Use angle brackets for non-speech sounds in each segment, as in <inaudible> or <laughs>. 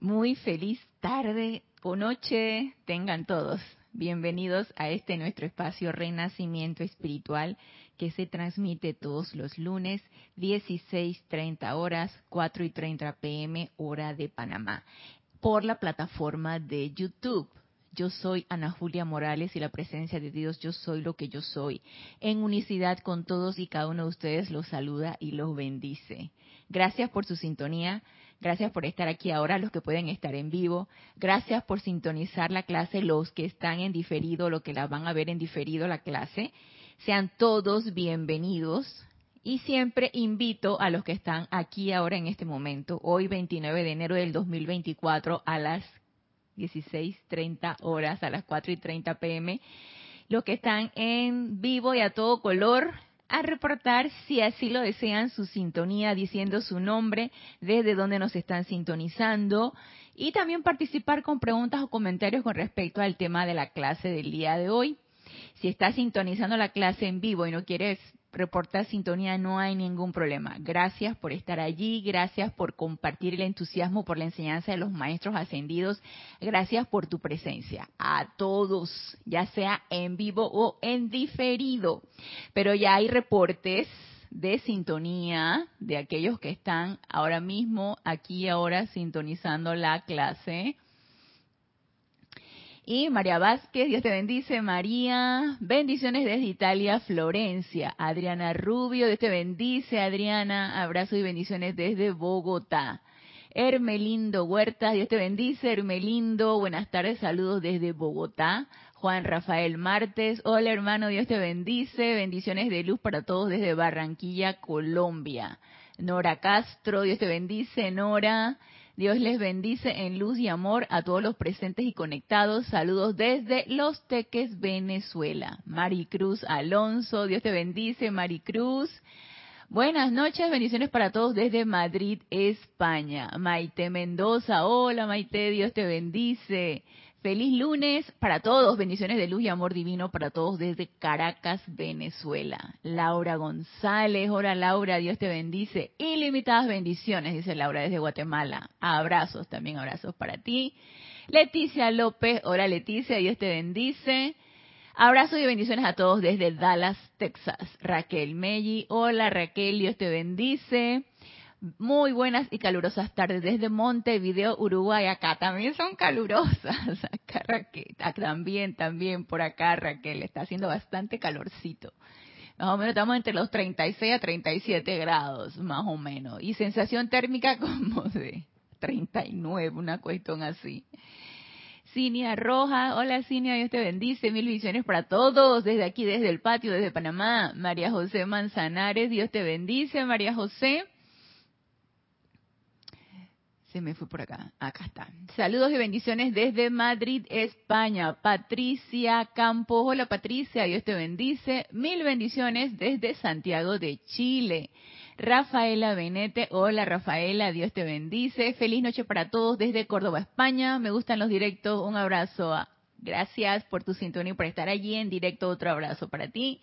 Muy feliz tarde o noche tengan todos. Bienvenidos a este nuestro espacio Renacimiento Espiritual que se transmite todos los lunes 16.30 horas, 4 y 30 pm hora de Panamá por la plataforma de YouTube. Yo soy Ana Julia Morales y la presencia de Dios, yo soy lo que yo soy. En unicidad con todos y cada uno de ustedes los saluda y los bendice. Gracias por su sintonía. Gracias por estar aquí ahora, los que pueden estar en vivo. Gracias por sintonizar la clase, los que están en diferido, los que la van a ver en diferido la clase. Sean todos bienvenidos. Y siempre invito a los que están aquí ahora en este momento, hoy 29 de enero del 2024 a las 16.30 horas, a las 4 y 30 pm, los que están en vivo y a todo color, a reportar, si así lo desean, su sintonía diciendo su nombre, desde donde nos están sintonizando y también participar con preguntas o comentarios con respecto al tema de la clase del día de hoy. Si estás sintonizando la clase en vivo y no quieres reportar sintonía, no hay ningún problema. Gracias por estar allí, gracias por compartir el entusiasmo por la enseñanza de los maestros ascendidos, gracias por tu presencia. A todos, ya sea en vivo o en diferido. Pero ya hay reportes de sintonía de aquellos que están ahora mismo aquí ahora sintonizando la clase. Y María Vázquez, Dios te bendice. María, bendiciones desde Italia, Florencia. Adriana Rubio, Dios te bendice. Adriana, abrazo y bendiciones desde Bogotá. Hermelindo Huertas, Dios te bendice. Hermelindo, buenas tardes, saludos desde Bogotá. Juan Rafael Martes, hola hermano, Dios te bendice. Bendiciones de luz para todos desde Barranquilla, Colombia. Nora Castro, Dios te bendice. Nora, Dios les bendice en luz y amor a todos los presentes y conectados. Saludos desde Los Teques, Venezuela. Maricruz Alonso, Dios te bendice, Maricruz. Buenas noches, bendiciones para todos desde Madrid, España. Maite Mendoza, hola Maite, Dios te bendice. Feliz lunes para todos, bendiciones de luz y amor divino para todos desde Caracas, Venezuela. Laura González, hola Laura, Dios te bendice. Ilimitadas bendiciones, dice Laura desde Guatemala. Abrazos, también abrazos para ti. Leticia López, hola Leticia, Dios te bendice. Abrazos y bendiciones a todos desde Dallas, Texas. Raquel Melli, hola Raquel, Dios te bendice. Muy buenas y calurosas tardes desde Montevideo, Uruguay. Acá también son calurosas. <laughs> Acá Raquel, también, también por acá Raquel. Está haciendo bastante calorcito. Más o menos estamos entre los 36 a 37 grados, más o menos. Y sensación térmica <laughs> como de 39, una cuestión así. Cinia Roja, hola Cinia, Dios te bendice, mil visiones para todos, desde aquí, desde el patio, desde Panamá. María José Manzanares, Dios te bendice, María José. Me fue por acá. Acá está. Saludos y bendiciones desde Madrid, España. Patricia Campos. Hola Patricia, Dios te bendice. Mil bendiciones desde Santiago de Chile. Rafaela Benete. Hola Rafaela, Dios te bendice. Feliz noche para todos desde Córdoba, España. Me gustan los directos. Un abrazo. Gracias por tu sintonía y por estar allí en directo. Otro abrazo para ti.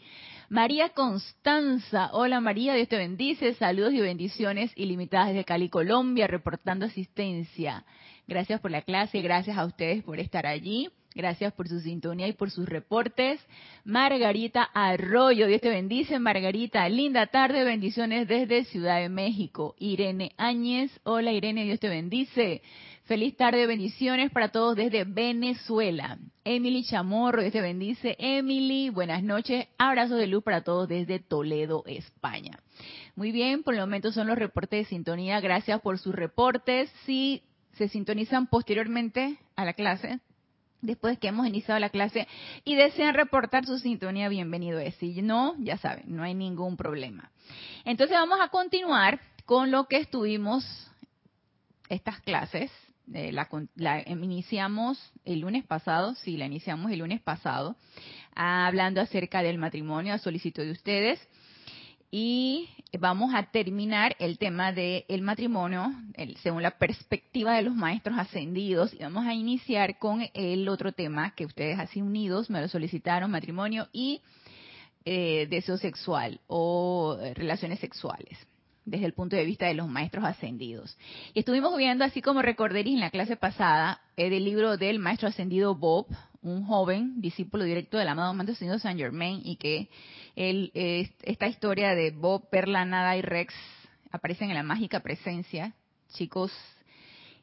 María Constanza, hola María, Dios te bendice, saludos y bendiciones ilimitadas desde Cali, Colombia, reportando asistencia. Gracias por la clase, gracias a ustedes por estar allí. Gracias por su sintonía y por sus reportes. Margarita Arroyo, Dios te bendice, Margarita. Linda tarde, bendiciones desde Ciudad de México. Irene Áñez, hola Irene, Dios te bendice. Feliz tarde, bendiciones para todos desde Venezuela. Emily Chamorro, Dios te bendice. Emily, buenas noches. Abrazos de luz para todos desde Toledo, España. Muy bien, por el momento son los reportes de sintonía. Gracias por sus reportes. Si se sintonizan posteriormente a la clase, después que hemos iniciado la clase y desean reportar su sintonía, bienvenido es. Si no, ya saben, no hay ningún problema. Entonces vamos a continuar con lo que estuvimos estas clases eh, la, iniciamos el lunes pasado, sí, la iniciamos el lunes pasado, hablando acerca del matrimonio a solicitud de ustedes. Y vamos a terminar el tema del matrimonio según la perspectiva de los maestros ascendidos. Y vamos a iniciar con el otro tema que ustedes así unidos me lo solicitaron, matrimonio y eh, deseo sexual o relaciones sexuales. desde el punto de vista de los maestros ascendidos. Y estuvimos viendo, así como recorderéis en la clase pasada, el del libro del maestro ascendido Bob, un joven discípulo directo del amado maestro ascendido Saint Germain, y que él, esta historia de Bob, Perla, Nada y Rex aparecen en la mágica presencia. Chicos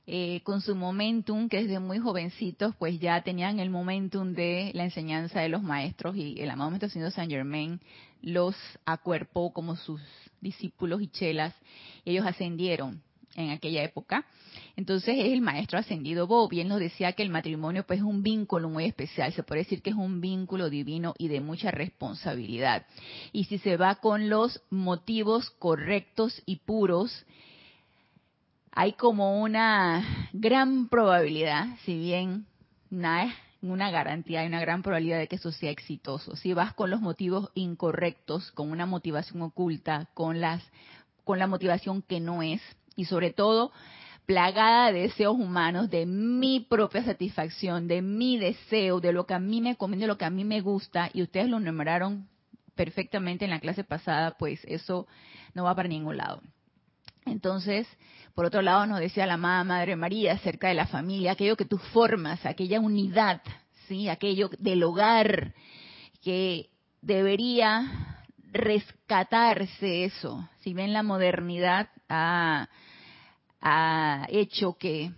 eh, con su momentum, que desde muy jovencitos, pues ya tenían el momentum de la enseñanza de los maestros y el amado Maestro Señor Saint Germain los acuerpó como sus discípulos y chelas. ellos ascendieron en aquella época. Entonces es el maestro ascendido Bob y él nos decía que el matrimonio pues es un vínculo muy especial, se puede decir que es un vínculo divino y de mucha responsabilidad. Y si se va con los motivos correctos y puros, hay como una gran probabilidad, si bien nada una garantía, hay una gran probabilidad de que eso sea exitoso. Si vas con los motivos incorrectos, con una motivación oculta, con las con la motivación que no es y sobre todo plagada de deseos humanos, de mi propia satisfacción, de mi deseo, de lo que a mí me conviene, de lo que a mí me gusta, y ustedes lo nombraron perfectamente en la clase pasada, pues eso no va para ningún lado. Entonces, por otro lado, nos decía la amada Madre María acerca de la familia, aquello que tú formas, aquella unidad, ¿sí? aquello del hogar, que debería rescatarse eso. Si bien la modernidad ha, ha hecho que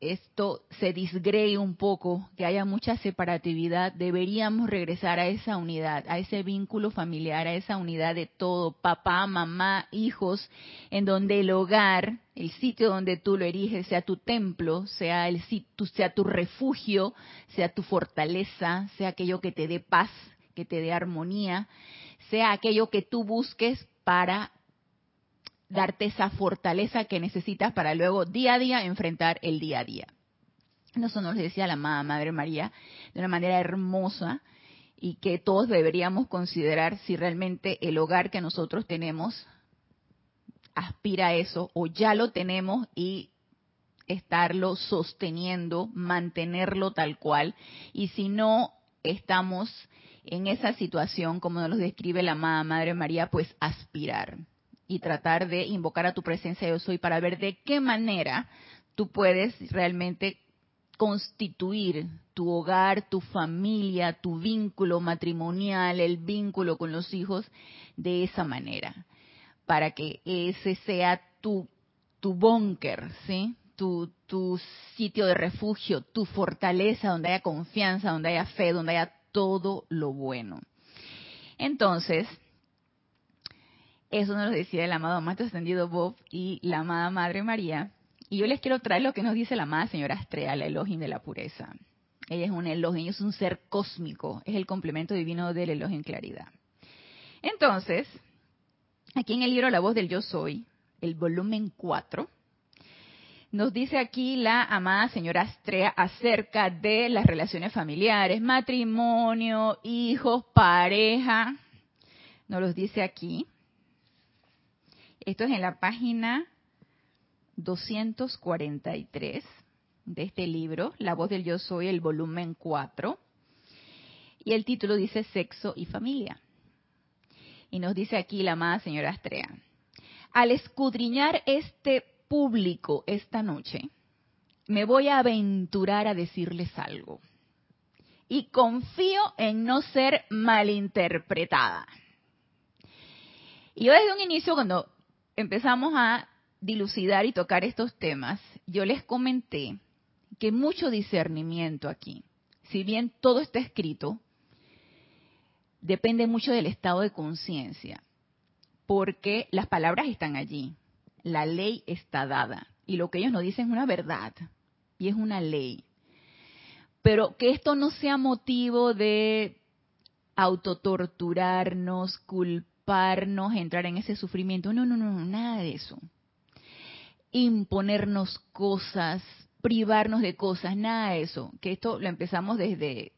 esto se disgree un poco, que haya mucha separatividad, deberíamos regresar a esa unidad, a ese vínculo familiar, a esa unidad de todo, papá, mamá, hijos, en donde el hogar, el sitio donde tú lo eriges, sea tu templo, sea, el, sea tu refugio, sea tu fortaleza, sea aquello que te dé paz, que te dé armonía, sea aquello que tú busques para darte esa fortaleza que necesitas para luego día a día enfrentar el día a día. Eso nos decía la amada Madre María de una manera hermosa y que todos deberíamos considerar si realmente el hogar que nosotros tenemos aspira a eso o ya lo tenemos y estarlo sosteniendo, mantenerlo tal cual y si no estamos en esa situación como nos lo describe la amada Madre María, pues aspirar y tratar de invocar a tu presencia yo soy para ver de qué manera tú puedes realmente constituir tu hogar, tu familia, tu vínculo matrimonial, el vínculo con los hijos de esa manera, para que ese sea tu, tu búnker, ¿sí? Tu, tu sitio de refugio, tu fortaleza, donde haya confianza, donde haya fe, donde haya todo lo bueno. Entonces, eso nos lo decía el amado Maestro Ascendido Bob y la amada Madre María. Y yo les quiero traer lo que nos dice la amada señora Astrea, la Elohim de la pureza. Ella es un Elohim, es un ser cósmico, es el complemento divino del Elohim Claridad. Entonces, aquí en el libro La voz del yo soy, el volumen 4, nos dice aquí la amada señora Astrea acerca de las relaciones familiares, matrimonio, hijos, pareja. Nos los dice aquí. Esto es en la página 243 de este libro, La voz del yo soy, el volumen 4. Y el título dice Sexo y Familia. Y nos dice aquí la amada señora Astrea. Al escudriñar este público esta noche, me voy a aventurar a decirles algo. Y confío en no ser malinterpretada. Y yo desde un inicio, cuando empezamos a dilucidar y tocar estos temas, yo les comenté que mucho discernimiento aquí, si bien todo está escrito, depende mucho del estado de conciencia, porque las palabras están allí, la ley está dada, y lo que ellos nos dicen es una verdad, y es una ley. Pero que esto no sea motivo de autotorturarnos, culpar, entrar en ese sufrimiento. No, no, no, nada de eso. Imponernos cosas, privarnos de cosas, nada de eso. Que esto lo empezamos desde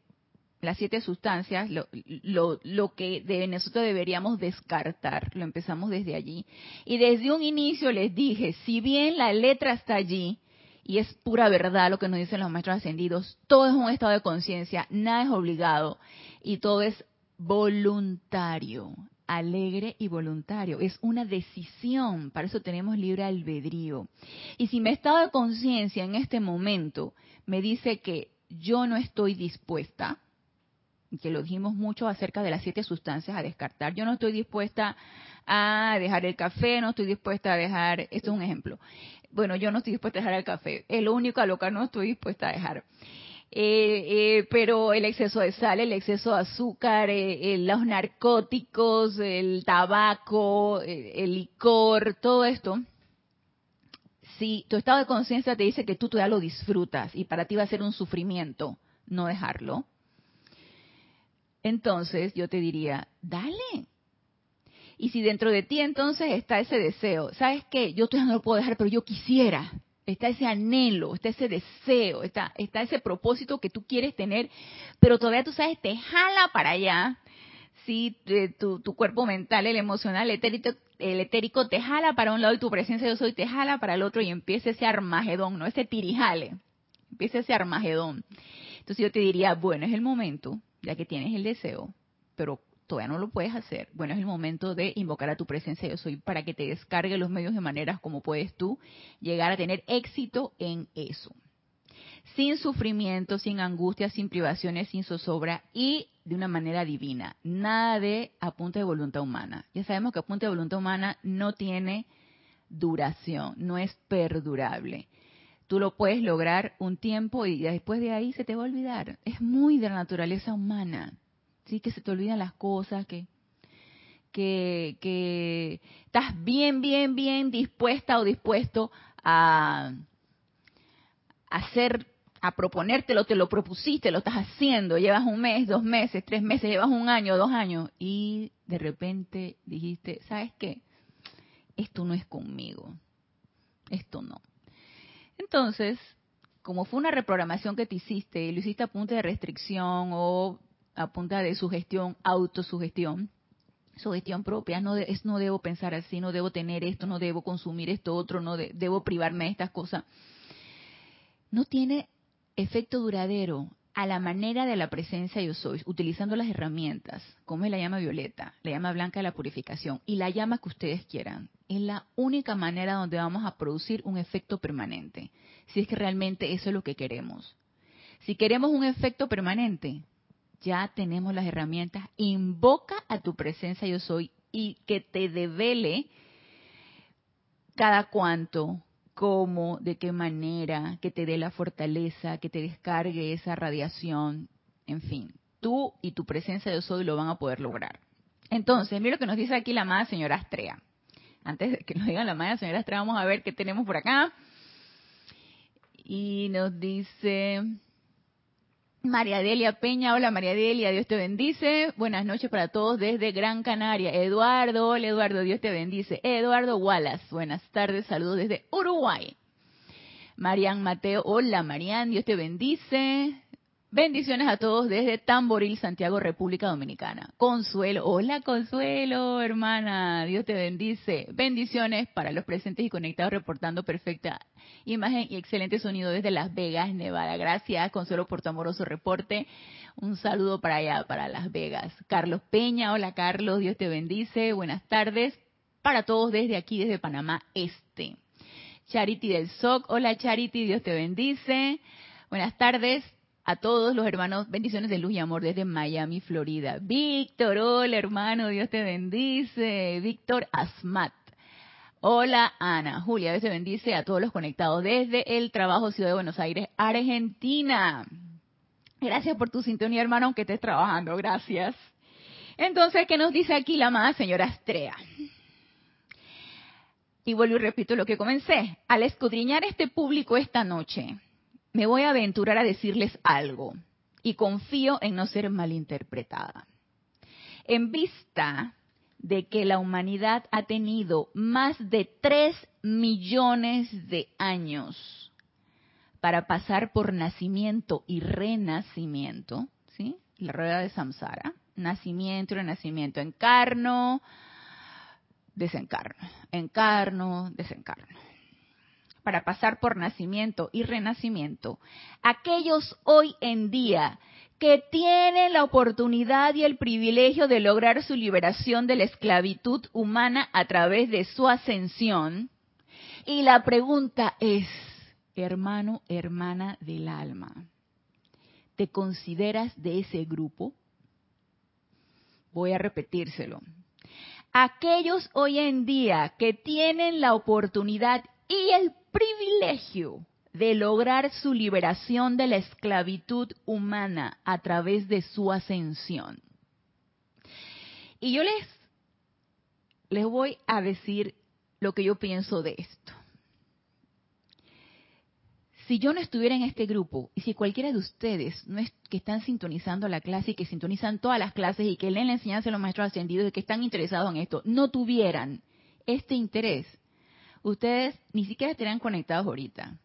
las siete sustancias, lo, lo, lo que de nosotros deberíamos descartar, lo empezamos desde allí. Y desde un inicio les dije, si bien la letra está allí, y es pura verdad lo que nos dicen los maestros ascendidos, todo es un estado de conciencia, nada es obligado y todo es voluntario alegre y voluntario. Es una decisión. Para eso tenemos libre albedrío. Y si mi estado de conciencia en este momento me dice que yo no estoy dispuesta, que lo dijimos mucho acerca de las siete sustancias a descartar, yo no estoy dispuesta a dejar el café, no estoy dispuesta a dejar, esto es un ejemplo, bueno, yo no estoy dispuesta a dejar el café, es lo único a lo que no estoy dispuesta a dejar. Eh, eh, pero el exceso de sal, el exceso de azúcar, eh, los narcóticos, el tabaco, el licor, todo esto, si tu estado de conciencia te dice que tú todavía lo disfrutas y para ti va a ser un sufrimiento no dejarlo, entonces yo te diría, dale. Y si dentro de ti entonces está ese deseo, ¿sabes qué? Yo todavía no lo puedo dejar, pero yo quisiera está ese anhelo, está ese deseo, está, está ese propósito que tú quieres tener, pero todavía tú sabes, te jala para allá, si tu, tu, cuerpo mental, el emocional, el etérico, el etérico te jala para un lado y tu presencia yo soy te jala para el otro y empieza ese armagedón, no ese tirijale, empieza ese armagedón. Entonces yo te diría, bueno, es el momento, ya que tienes el deseo, pero todavía no lo puedes hacer, bueno, es el momento de invocar a tu presencia yo soy para que te descargue los medios de maneras como puedes tú llegar a tener éxito en eso. Sin sufrimiento, sin angustia, sin privaciones, sin zozobra y de una manera divina. Nada de apunte de voluntad humana. Ya sabemos que apunte de voluntad humana no tiene duración, no es perdurable. Tú lo puedes lograr un tiempo y después de ahí se te va a olvidar. Es muy de la naturaleza humana ¿sí? Que se te olvidan las cosas, que, que, que estás bien, bien, bien dispuesta o dispuesto a, hacer, a proponértelo, te lo propusiste, lo estás haciendo, llevas un mes, dos meses, tres meses, llevas un año, dos años, y de repente dijiste, ¿sabes qué? Esto no es conmigo, esto no. Entonces, como fue una reprogramación que te hiciste, y lo hiciste a punto de restricción o a punta de sugestión, autosugestión, sugestión propia, no, es no debo pensar así, no debo tener esto, no debo consumir esto otro, no debo privarme de estas cosas. No tiene efecto duradero a la manera de la presencia yo soy, utilizando las herramientas, como es la llama violeta, la llama blanca de la purificación y la llama que ustedes quieran. Es la única manera donde vamos a producir un efecto permanente, si es que realmente eso es lo que queremos. Si queremos un efecto permanente, ya tenemos las herramientas. Invoca a tu presencia yo soy y que te devele cada cuanto, cómo, de qué manera, que te dé la fortaleza, que te descargue esa radiación, en fin. Tú y tu presencia yo soy lo van a poder lograr. Entonces, mira lo que nos dice aquí la amada señora Astrea. Antes de que nos digan la amada señora Astrea, vamos a ver qué tenemos por acá. Y nos dice, María Delia Peña, hola María Delia, Dios te bendice. Buenas noches para todos desde Gran Canaria. Eduardo, hola Eduardo, Dios te bendice. Eduardo Wallace, buenas tardes, saludos desde Uruguay. Marian Mateo, hola Marian, Dios te bendice. Bendiciones a todos desde Tamboril, Santiago, República Dominicana. Consuelo, hola Consuelo, hermana, Dios te bendice. Bendiciones para los presentes y conectados reportando perfecta imagen y excelente sonido desde Las Vegas, Nevada. Gracias Consuelo por tu amoroso reporte. Un saludo para allá, para Las Vegas. Carlos Peña, hola Carlos, Dios te bendice. Buenas tardes para todos desde aquí, desde Panamá Este. Charity del SOC, hola Charity, Dios te bendice. Buenas tardes a todos los hermanos, bendiciones de luz y amor desde Miami, Florida. Víctor, hola hermano, Dios te bendice. Víctor Asmat. Hola Ana, Julia, Dios te bendice a todos los conectados desde el trabajo Ciudad de Buenos Aires, Argentina. Gracias por tu sintonía, hermano, aunque estés trabajando, gracias. Entonces, ¿qué nos dice aquí la amada señora Astrea? Y vuelvo y repito lo que comencé. Al escudriñar este público esta noche, me voy a aventurar a decirles algo y confío en no ser malinterpretada. En vista de que la humanidad ha tenido más de tres millones de años para pasar por nacimiento y renacimiento, ¿sí? La rueda de samsara, nacimiento renacimiento, encarno, desencarno, encarno, desencarno para pasar por nacimiento y renacimiento, aquellos hoy en día que tienen la oportunidad y el privilegio de lograr su liberación de la esclavitud humana a través de su ascensión. Y la pregunta es, hermano, hermana del alma, ¿te consideras de ese grupo? Voy a repetírselo. Aquellos hoy en día que tienen la oportunidad y el privilegio de lograr su liberación de la esclavitud humana a través de su ascensión. Y yo les, les voy a decir lo que yo pienso de esto. Si yo no estuviera en este grupo y si cualquiera de ustedes no es, que están sintonizando la clase y que sintonizan todas las clases y que leen la enseñanza de los maestros ascendidos y que están interesados en esto, no tuvieran este interés, ustedes ni siquiera estarían conectados ahorita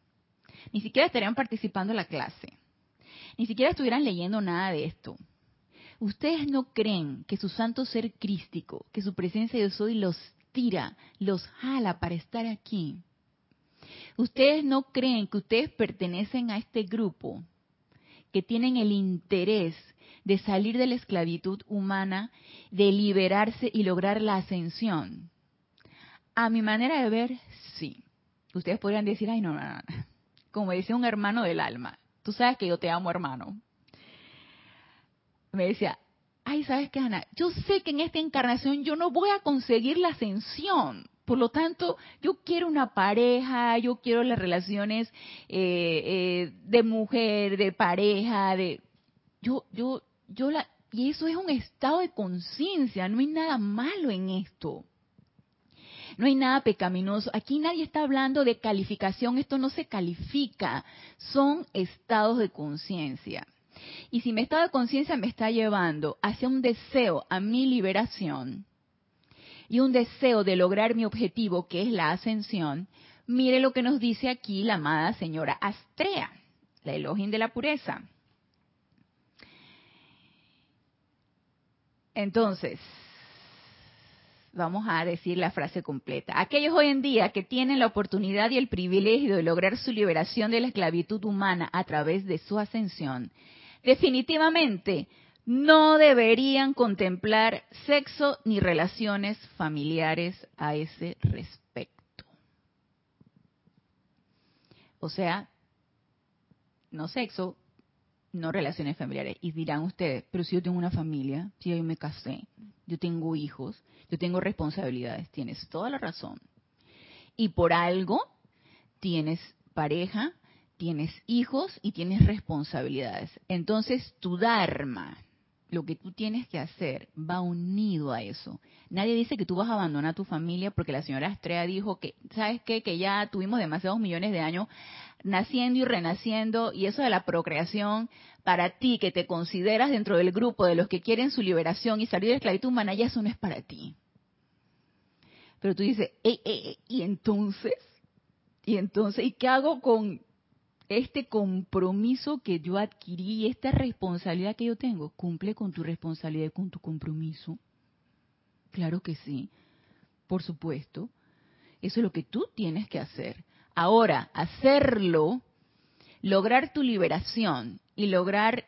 ni siquiera estarían participando en la clase, ni siquiera estuvieran leyendo nada de esto. Ustedes no creen que su santo ser crístico, que su presencia de soy los tira, los jala para estar aquí. Ustedes no creen que ustedes pertenecen a este grupo, que tienen el interés de salir de la esclavitud humana, de liberarse y lograr la ascensión. A mi manera de ver, sí. Ustedes podrían decir, ay, no, no, no, como decía un hermano del alma, tú sabes que yo te amo, hermano. Me decía, ay, ¿sabes qué, Ana? Yo sé que en esta encarnación yo no voy a conseguir la ascensión. Por lo tanto, yo quiero una pareja, yo quiero las relaciones eh, eh, de mujer, de pareja, de yo, yo, yo la y eso es un estado de conciencia. No hay nada malo en esto. No hay nada pecaminoso. Aquí nadie está hablando de calificación. Esto no se califica. Son estados de conciencia. Y si mi estado de conciencia me está llevando hacia un deseo a mi liberación y un deseo de lograr mi objetivo, que es la ascensión, mire lo que nos dice aquí la amada señora Astrea, la Elohim de la pureza. Entonces, vamos a decir la frase completa. Aquellos hoy en día que tienen la oportunidad y el privilegio de lograr su liberación de la esclavitud humana a través de su ascensión, definitivamente no deberían contemplar sexo ni relaciones familiares a ese respecto. O sea, no sexo, no relaciones familiares. Y dirán ustedes, pero si yo tengo una familia, si yo me casé, yo tengo hijos, yo tengo responsabilidades, tienes toda la razón. Y por algo tienes pareja, tienes hijos y tienes responsabilidades. Entonces tu Dharma, lo que tú tienes que hacer, va unido a eso. Nadie dice que tú vas a abandonar tu familia porque la señora Estrella dijo que, ¿sabes qué? Que ya tuvimos demasiados millones de años naciendo y renaciendo y eso de la procreación para ti que te consideras dentro del grupo de los que quieren su liberación y salir de la esclavitud humana, ya eso no es para ti. Pero tú dices, ¿y entonces? ¿Y entonces? ¿Y qué hago con este compromiso que yo adquirí, esta responsabilidad que yo tengo? ¿Cumple con tu responsabilidad y con tu compromiso? Claro que sí, por supuesto. Eso es lo que tú tienes que hacer. Ahora, hacerlo, lograr tu liberación y lograr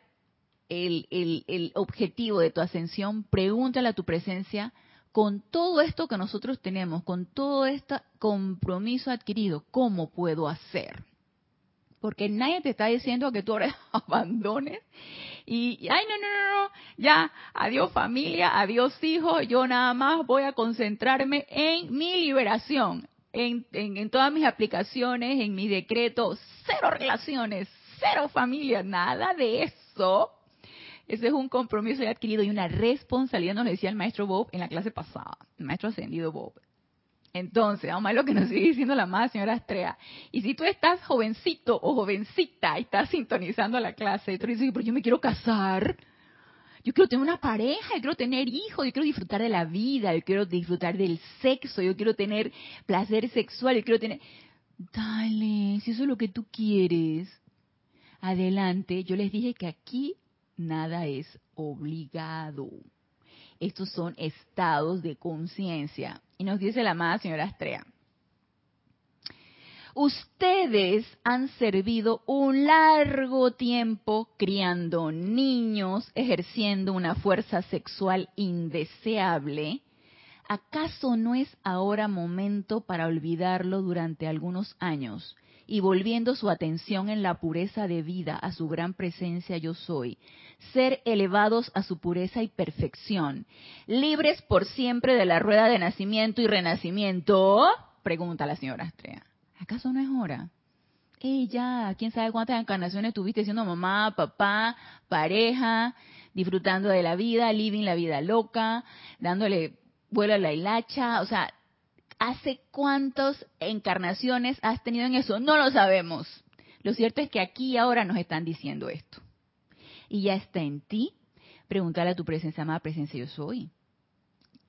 el, el, objetivo de tu ascensión, pregúntale a tu presencia, con todo esto que nosotros tenemos, con todo este compromiso adquirido, ¿cómo puedo hacer? Porque nadie te está diciendo que tú ahora <laughs> abandones y, ay, no, no, no, no, ya, adiós familia, adiós hijos, yo nada más voy a concentrarme en mi liberación en, todas mis aplicaciones, en mi decreto, cero relaciones, cero familia, nada de eso. Ese es un compromiso adquirido y una responsabilidad, nos decía el maestro Bob en la clase pasada, el maestro ascendido Bob. Entonces, vamos a ver lo que nos sigue diciendo la amada señora Estrella. Y si tú estás jovencito o jovencita y estás sintonizando la clase, y tú dices, pero yo me quiero casar, yo quiero tener una pareja, yo quiero tener hijos, yo quiero disfrutar de la vida, yo quiero disfrutar del sexo, yo quiero tener placer sexual, yo quiero tener... Dale, si eso es lo que tú quieres, adelante. Yo les dije que aquí nada es obligado. Estos son estados de conciencia. Y nos dice la amada señora Astrea. Ustedes han servido un largo tiempo criando niños, ejerciendo una fuerza sexual indeseable. ¿Acaso no es ahora momento para olvidarlo durante algunos años y volviendo su atención en la pureza de vida a su gran presencia yo soy, ser elevados a su pureza y perfección, libres por siempre de la rueda de nacimiento y renacimiento? Pregunta la señora Astrea. ¿Acaso no es hora? Ella, quién sabe cuántas encarnaciones tuviste siendo mamá, papá, pareja, disfrutando de la vida, living la vida loca, dándole vuelo a la hilacha, o sea, ¿hace cuántas encarnaciones has tenido en eso? No lo sabemos. Lo cierto es que aquí y ahora nos están diciendo esto. Y ya está en ti preguntarle a tu presencia, amada presencia yo soy.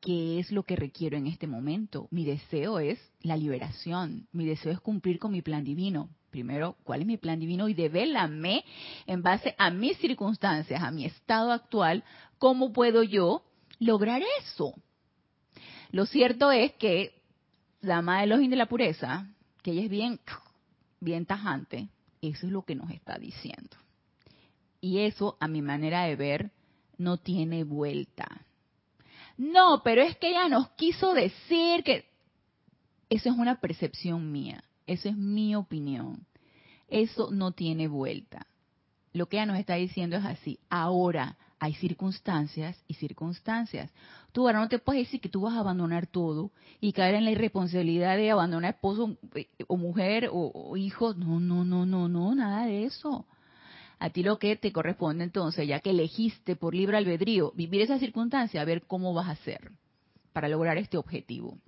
¿Qué es lo que requiero en este momento? Mi deseo es la liberación. Mi deseo es cumplir con mi plan divino. Primero, ¿cuál es mi plan divino? Y devélame en base a mis circunstancias, a mi estado actual, cómo puedo yo lograr eso. Lo cierto es que la Madre Elohim de la Pureza, que ella es bien, bien tajante, eso es lo que nos está diciendo. Y eso, a mi manera de ver, no tiene vuelta. No, pero es que ella nos quiso decir que... Eso es una percepción mía, eso es mi opinión. Eso no tiene vuelta. Lo que ella nos está diciendo es así. Ahora, hay circunstancias y circunstancias. Tú ahora no te puedes decir que tú vas a abandonar todo y caer en la irresponsabilidad de abandonar esposo eh, o mujer o, o hijo. No, no, no, no, no, nada de eso. A ti lo que te corresponde entonces, ya que elegiste por libre albedrío vivir esa circunstancia, a ver cómo vas a hacer para lograr este objetivo.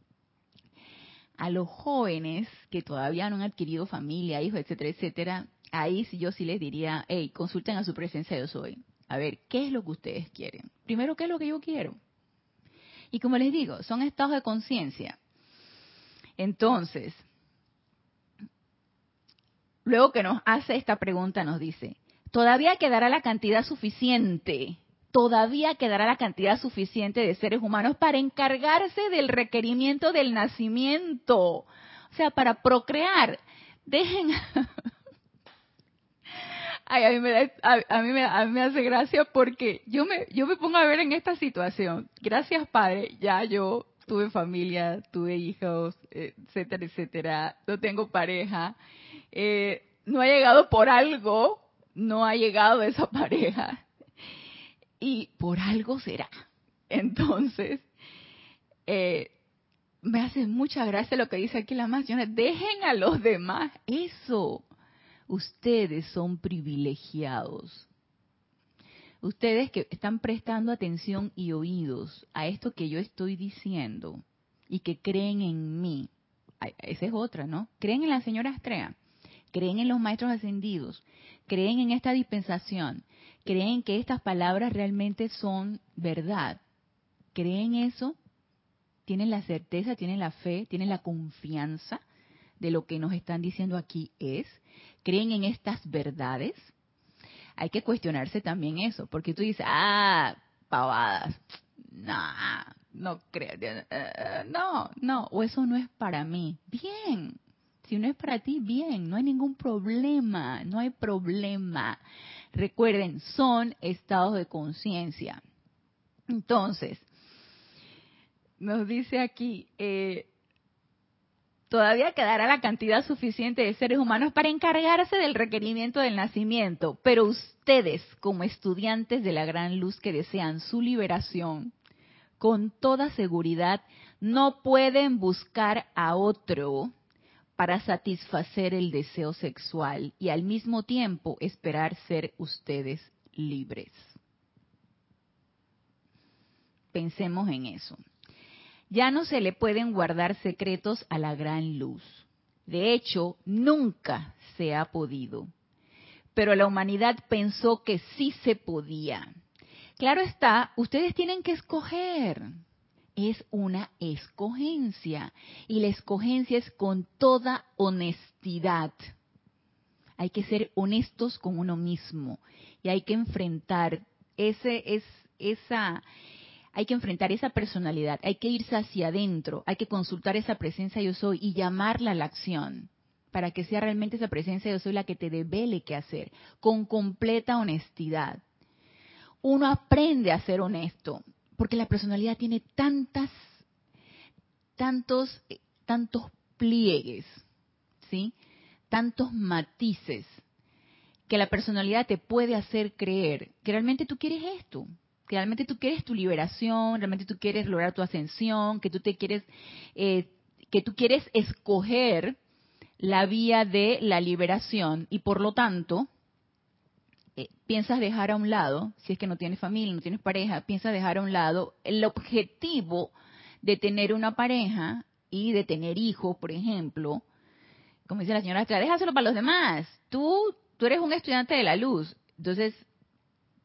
A los jóvenes que todavía no han adquirido familia, hijos, etcétera, etcétera, ahí yo sí les diría, hey, consulten a su presencia yo soy a ver, ¿qué es lo que ustedes quieren? Primero, ¿qué es lo que yo quiero? Y como les digo, son estados de conciencia. Entonces, luego que nos hace esta pregunta, nos dice, todavía quedará la cantidad suficiente, todavía quedará la cantidad suficiente de seres humanos para encargarse del requerimiento del nacimiento, o sea, para procrear. Dejen, <laughs> Ay, a mí, me a, mí me, hace gracia porque yo me, yo me pongo a ver en esta situación. Gracias, Padre, ya yo tuve familia, tuve hijos, etcétera, etcétera. No tengo pareja. Eh, no ha llegado por algo, no ha llegado esa <laughs> pareja. Y por algo será. Entonces, eh, me hace mucha gracia lo que dice aquí la mansión. Dejen a los demás eso ustedes son privilegiados. Ustedes que están prestando atención y oídos a esto que yo estoy diciendo y que creen en mí. Esa es otra, ¿no? Creen en la señora Astrea, creen en los maestros ascendidos, creen en esta dispensación, creen que estas palabras realmente son verdad. ¿Creen eso? ¿Tienen la certeza, tienen la fe, tienen la confianza de lo que nos están diciendo aquí es? creen en estas verdades, hay que cuestionarse también eso, porque tú dices, ah, pavadas, no, no creo, eh, no, no, o eso no es para mí. Bien, si no es para ti, bien, no hay ningún problema, no hay problema. Recuerden, son estados de conciencia. Entonces, nos dice aquí, eh, todavía quedará la cantidad suficiente de seres humanos para encargarse del requerimiento del nacimiento, pero ustedes, como estudiantes de la gran luz que desean su liberación, con toda seguridad no pueden buscar a otro para satisfacer el deseo sexual y al mismo tiempo esperar ser ustedes libres. Pensemos en eso. Ya no se le pueden guardar secretos a la gran luz. De hecho, nunca se ha podido. Pero la humanidad pensó que sí se podía. Claro está, ustedes tienen que escoger. Es una escogencia. Y la escogencia es con toda honestidad. Hay que ser honestos con uno mismo. Y hay que enfrentar ese, es, esa, hay que enfrentar esa personalidad, hay que irse hacia adentro, hay que consultar esa presencia yo soy y llamarla a la acción para que sea realmente esa presencia de Dios la que te devele qué hacer, con completa honestidad. Uno aprende a ser honesto, porque la personalidad tiene tantas, tantos, tantos pliegues, ¿sí? Tantos matices que la personalidad te puede hacer creer que realmente tú quieres esto, que realmente tú quieres tu liberación, realmente tú quieres lograr tu ascensión, que tú te quieres, eh, que tú quieres escoger la vía de la liberación y por lo tanto eh, piensas dejar a un lado, si es que no tienes familia, no tienes pareja, piensas dejar a un lado el objetivo de tener una pareja y de tener hijos, por ejemplo, como dice la señora, déjaselo para los demás. Tú, tú eres un estudiante de la luz, entonces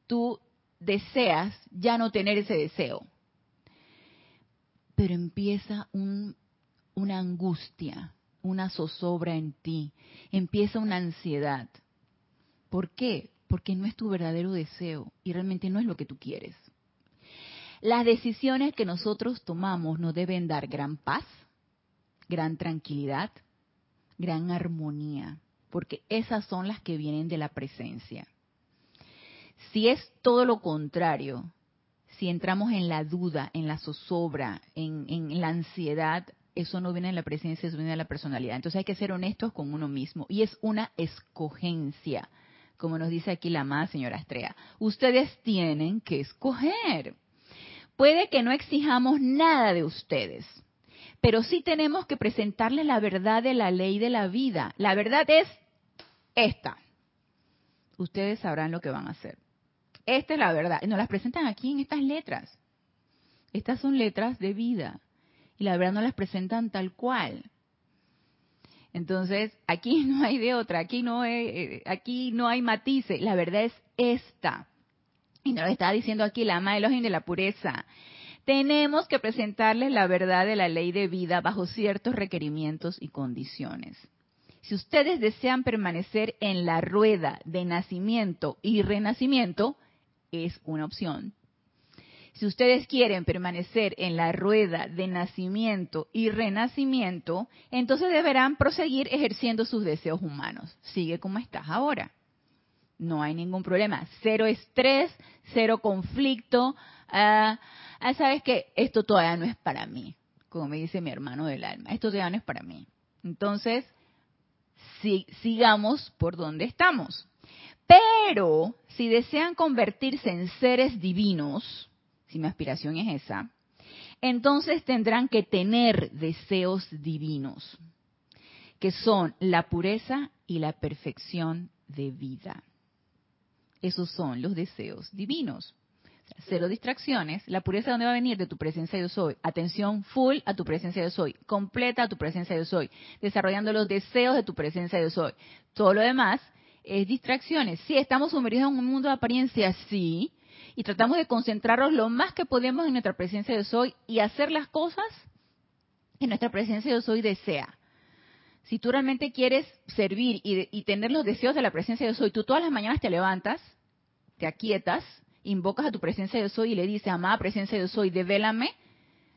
tú deseas ya no tener ese deseo. Pero empieza un, una angustia, una zozobra en ti, empieza una ansiedad. ¿Por qué? Porque no es tu verdadero deseo y realmente no es lo que tú quieres. Las decisiones que nosotros tomamos nos deben dar gran paz, gran tranquilidad, gran armonía, porque esas son las que vienen de la presencia. Si es todo lo contrario, si entramos en la duda, en la zozobra, en, la ansiedad, eso no viene de la presencia, eso viene de la personalidad. Entonces hay que ser honestos con uno mismo. Y es una escogencia, como nos dice aquí la amada señora Estrella. Ustedes tienen que escoger. Puede que no exijamos nada de ustedes, pero sí tenemos que presentarles la verdad de la ley de la vida. La verdad es esta. Ustedes sabrán lo que van a hacer. Esta es la verdad. Y nos las presentan aquí en estas letras. Estas son letras de vida. Y la verdad no las presentan tal cual. Entonces, aquí <laughs> no hay de otra, aquí no hay, eh, aquí no hay matices, la verdad es esta. Y nos lo está diciendo aquí la ama Elohim de la pureza. Tenemos que presentarles la verdad de la ley de vida bajo ciertos requerimientos y condiciones. Si ustedes desean permanecer en la rueda de nacimiento y renacimiento, es una opción. Si ustedes quieren permanecer en la rueda de nacimiento y renacimiento, entonces deberán proseguir ejerciendo sus deseos humanos. Sigue como estás ahora. No hay ningún problema. Cero estrés, cero conflicto. Ah, ah, Sabes que esto todavía no es para mí, como me dice mi hermano del alma. Esto todavía no es para mí. Entonces, sigamos por donde estamos. Pero si desean convertirse en seres divinos, si mi aspiración es esa, entonces tendrán que tener deseos divinos, que son la pureza y la perfección de vida. Esos son los deseos divinos. Cero distracciones. La pureza de dónde va a venir? De tu presencia yo soy. Atención full a tu presencia yo soy. Completa a tu presencia yo soy. Desarrollando los deseos de tu presencia yo soy. Todo lo demás es distracciones. Sí, estamos sumergidos en un mundo de apariencia, sí, y tratamos de concentrarnos lo más que podemos en nuestra presencia de soy y hacer las cosas que nuestra presencia de soy desea. Si tú realmente quieres servir y, tener los deseos de la presencia de soy, tú todas las mañanas te levantas, te aquietas, invocas a tu presencia de soy y le dices, amada presencia de soy, devélame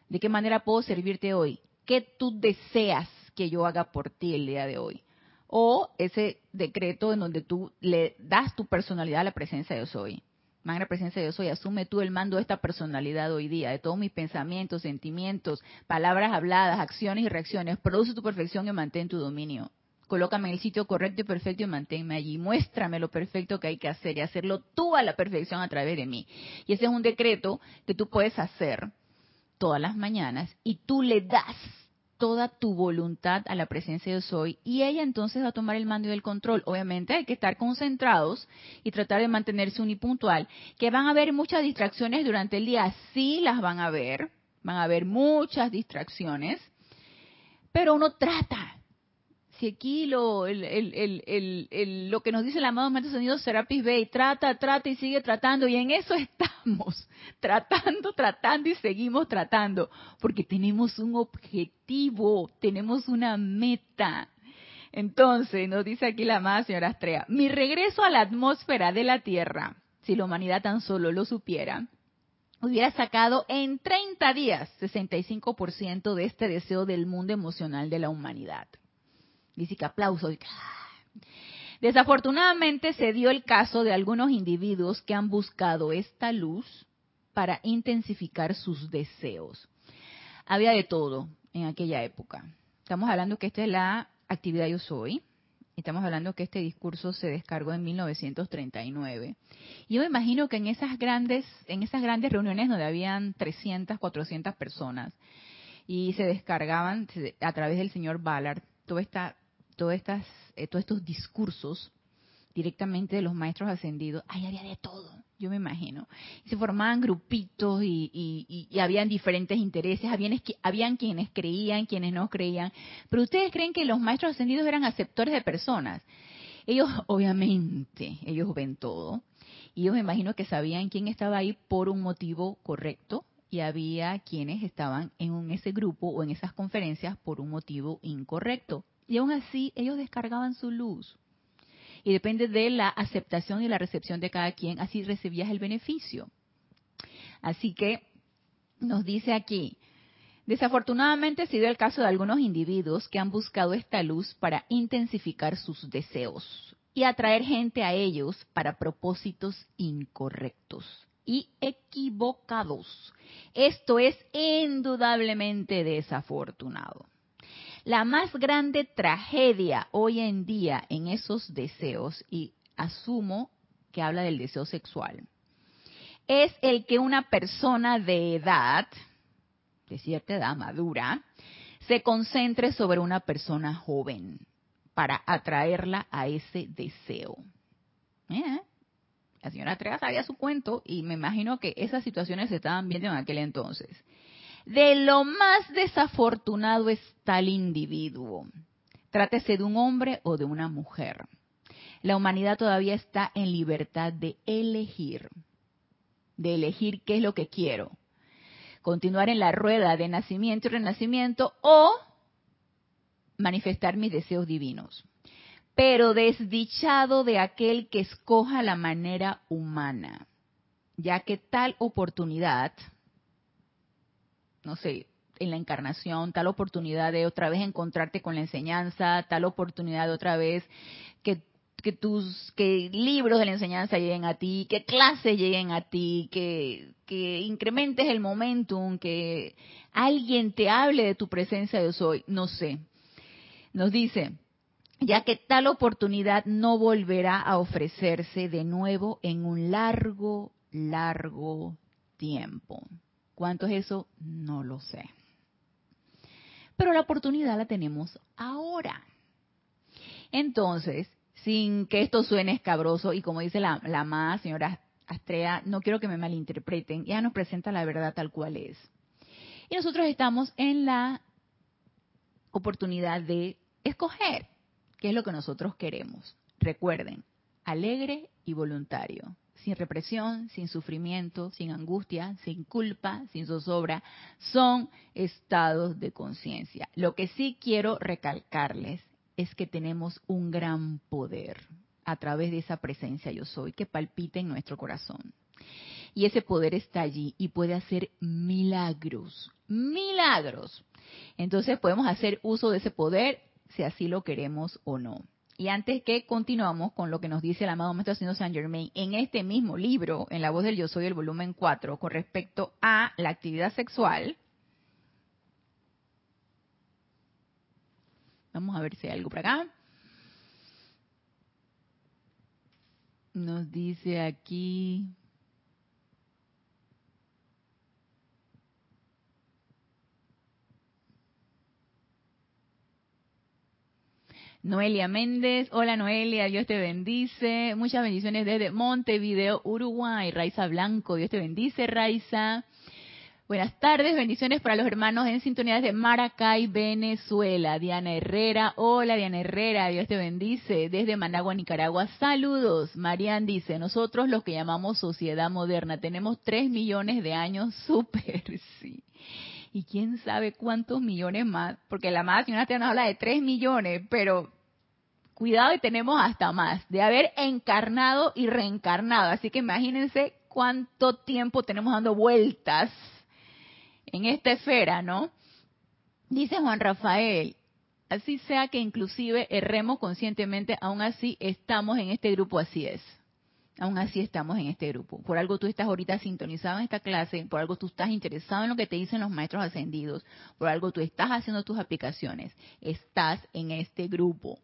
de qué manera puedo servirte hoy. ¿Qué tú deseas que yo haga por ti el día de hoy? o ese decreto en donde tú le das tu personalidad a la presencia de hoy. Magna presencia de Dios hoy, asume tú el mando de esta personalidad hoy día, de todos mis pensamientos, sentimientos, palabras habladas, acciones y reacciones. Produce tu perfección y mantén tu dominio. Colócame en el sitio correcto y perfecto y manténme allí. Muéstrame lo perfecto que hay que hacer y hacerlo tú a la perfección a través de mí. Y ese es un decreto que tú puedes hacer todas las mañanas y tú le das toda tu voluntad a la presencia de soy y ella entonces va a tomar el mando y el control. Obviamente hay que estar concentrados y tratar de mantenerse unipuntual, que van a haber muchas distracciones durante el día, sí las van a ver, van a haber muchas distracciones, pero uno trata, aquí lo, lo que nos dice el amado Maestro Sonido Serapis Bay, trata, trata y sigue tratando, y en eso <laughs> estamos, tratando, tratando y seguimos tratando, porque tenemos un objetivo, tenemos una meta. Entonces, nos dice aquí la amada señora Astrea, mi regreso a la atmósfera de la Tierra, si la humanidad tan solo lo supiera, hubiera sacado en 30 días 65% de este deseo del mundo emocional de la humanidad Dice que aplauso. Desafortunadamente se dio el caso de algunos individuos que han buscado esta luz para intensificar sus deseos. Había de todo en aquella época. Estamos hablando que esta es la actividad Yo Soy. Estamos hablando que este discurso se descargó en 1939. Yo me imagino que en esas grandes, en esas grandes reuniones donde habían 300, 400 personas y se descargaban a través del señor Ballard toda esta, todas estas, eh, todos estos discursos directamente de los maestros ascendidos, ahí había de todo, yo me imagino. se formaban grupitos y, habían diferentes intereses, habían, habían quienes creían, quienes no creían, pero ustedes creen que los maestros ascendidos eran aceptores de personas. Ellos, obviamente, ellos ven todo, y yo me imagino que sabían quién estaba ahí por un motivo correcto, y había quienes estaban en ese grupo o en esas conferencias por un motivo incorrecto. Y aún así, ellos descargaban su luz y depende de la aceptación y la recepción de cada quien, así recibías el beneficio. Así que nos dice aquí, desafortunadamente ha sido el caso de algunos individuos que han buscado esta luz para intensificar sus deseos y atraer gente a ellos para propósitos incorrectos y equivocados. Esto es indudablemente desafortunado. La más grande tragedia hoy en día en esos deseos, y asumo que habla del deseo sexual, es el que una persona de edad, de cierta edad madura, se concentre sobre una persona joven para atraerla a ese deseo. ¿Eh? La señora Trega sabía su cuento y me imagino que esas situaciones se estaban viendo en aquel entonces. De lo más desafortunado es tal individuo. Trátese de un hombre o de una mujer. La humanidad todavía está en libertad de elegir, de elegir qué es lo que quiero. Continuar en la rueda de nacimiento y renacimiento o manifestar mis deseos divinos. Pero desdichado de aquel que escoja la manera humana, ya que tal oportunidad no sé, en la encarnación, tal oportunidad de otra vez encontrarte con la enseñanza, tal oportunidad de otra vez que, que tus que libros de la enseñanza lleguen a ti, que clases lleguen a ti, que, que incrementes el momentum, que alguien te hable de tu presencia de hoy, no sé. Nos dice, ya que tal oportunidad no volverá a ofrecerse de nuevo en un largo, largo tiempo. ¿Cuánto es eso? No lo sé. Pero la oportunidad la tenemos ahora. Entonces, sin que esto suene escabroso, y como dice la, la amada señora Astrea, no quiero que me malinterpreten, ella nos presenta la verdad tal cual es. Y nosotros estamos en la oportunidad de escoger qué es lo que nosotros queremos. Recuerden, alegre y voluntario sin represión, sin sufrimiento, sin angustia, sin culpa, sin zozobra, son estados de conciencia. Lo que sí quiero recalcarles es que tenemos un gran poder a través de esa presencia yo soy que palpita en nuestro corazón. Y ese poder está allí y puede hacer milagros, milagros. Entonces podemos hacer uso de ese poder si así lo queremos o no. Y antes que continuamos con lo que nos dice el amado Maestro Ascendido Saint Germain en este mismo libro, en la voz del Yo Soy, el volumen 4, con respecto a la actividad sexual, vamos a ver si hay algo por acá. Nos dice aquí, Noelia Méndez, hola Noelia, Dios te bendice. Muchas bendiciones desde Montevideo, Uruguay. Raiza Blanco, Dios te bendice, Raiza. Buenas tardes, bendiciones para los hermanos en sintonía de Maracay, Venezuela. Diana Herrera, hola Diana Herrera, Dios te bendice. Desde Managua, Nicaragua, saludos. Marian dice, nosotros los que llamamos sociedad moderna tenemos tres millones de años, <laughs> súper, sí. Y quién sabe cuántos millones más, porque la más señora te habla de tres millones, pero cuidado y tenemos hasta más, de haber encarnado y reencarnado. Así que imagínense cuánto tiempo tenemos dando vueltas en esta esfera, ¿no? Dice Juan Rafael, Así sea que inclusive erremos conscientemente, aún así estamos en este grupo, así es. Aún así estamos en este grupo. Por algo tú estás ahorita sintonizado en esta clase, por algo tú estás interesado en lo que te dicen los maestros ascendidos, por algo tú estás haciendo tus aplicaciones. Estás en este grupo.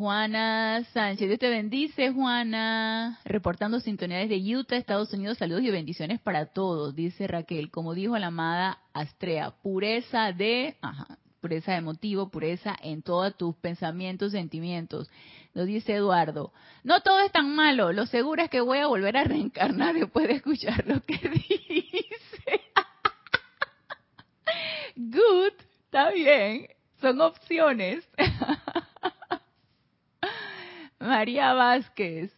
Juana Sánchez, Dios te bendice, Juana. Reportando sintonía desde Utah, Estados Unidos. Saludos y bendiciones para todos, dice Raquel. Como dijo la amada Astrea, pureza de, ajá, pureza de motivo, pureza en todos tus pensamientos, sentimientos. Lo dice Eduardo. No todo es tan malo. Lo seguro es que voy a volver a reencarnar después de escuchar lo que <laughs> dice. <laughs> Good, está bien. Son opciones. <laughs> María Vázquez.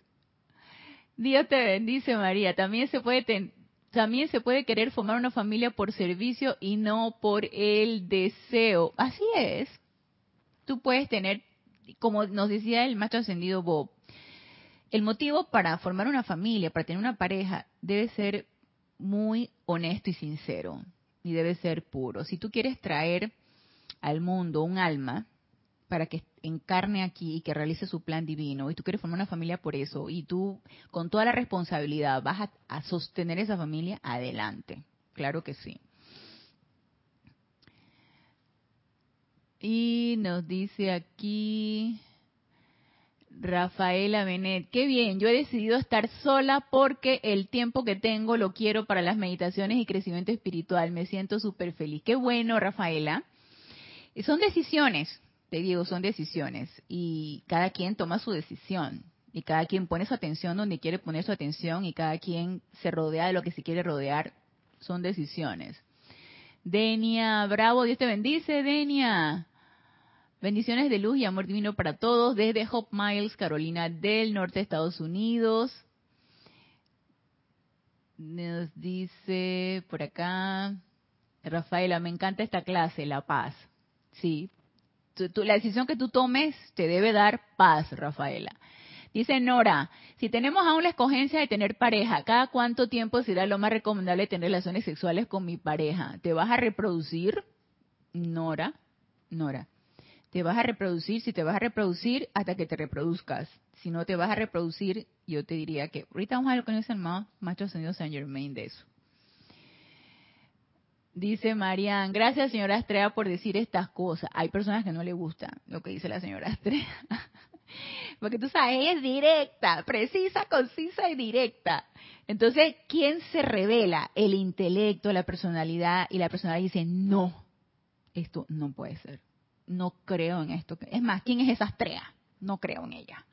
Dios te bendice, María. También se puede también se puede querer formar una familia por servicio y no por el deseo. Así es. Tú puedes tener, como nos decía el maestro ascendido Bob, el motivo para formar una familia, para tener una pareja, debe ser muy honesto y sincero. Y debe ser puro. Si tú quieres traer al mundo un alma, para que encarne aquí y que realice su plan divino y tú quieres formar una familia por eso y tú con toda la responsabilidad vas a, sostener esa familia, adelante. Claro que sí. Y nos dice aquí Rafaela Benet, qué bien, yo he decidido estar sola porque el tiempo que tengo lo quiero para las meditaciones y crecimiento espiritual. Me siento súper feliz. Qué bueno, Rafaela. son decisiones, te digo, son decisiones y cada quien toma su decisión y cada quien pone su atención donde quiere poner su atención y cada quien se rodea de lo que se quiere rodear. Son decisiones. Denia, bravo, Dios te bendice, Denia. Bendiciones de luz y amor divino para todos desde Hope Miles, Carolina del Norte, Estados Unidos. Nos dice por acá, Rafaela, me encanta esta clase, La Paz. Sí, la decisión que tú tomes te debe dar paz, Rafaela. Dice Nora, si tenemos aún la escogencia de tener pareja, ¿cada cuánto tiempo será lo más recomendable tener relaciones sexuales con mi pareja? ¿Te vas a reproducir? Nora, Nora, te vas a reproducir, si te vas a reproducir, hasta que te reproduzcas. Si no te vas a reproducir, yo te diría que ahorita vamos a nos dice el macho sonido Saint Germain de eso. Dice Marian, gracias señora Estrella por decir estas cosas. Hay personas que no le gusta lo que dice la señora Estrella. <laughs> Porque tú sabes, es directa, precisa, concisa y directa. Entonces, ¿quién se revela? El intelecto, la personalidad, y la personalidad dice, no, esto no puede ser. No creo en esto. Es más, ¿quién es esa Estrella? No creo en ella.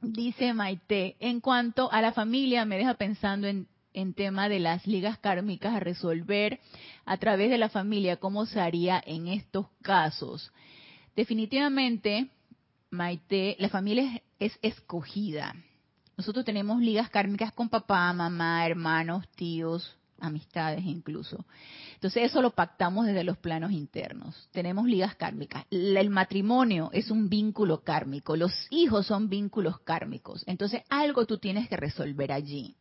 Dice Maite, en cuanto a la familia, me deja pensando en en tema de las ligas kármicas a resolver a través de la familia, ¿cómo se haría en estos casos? Definitivamente, Maite, la familia es, escogida. Nosotros tenemos ligas kármicas con papá, mamá, hermanos, tíos, amistades incluso. Entonces eso lo pactamos desde los planos internos. Tenemos ligas kármicas. El matrimonio es un vínculo kármico, los hijos son vínculos kármicos. Entonces algo tú tienes que resolver allí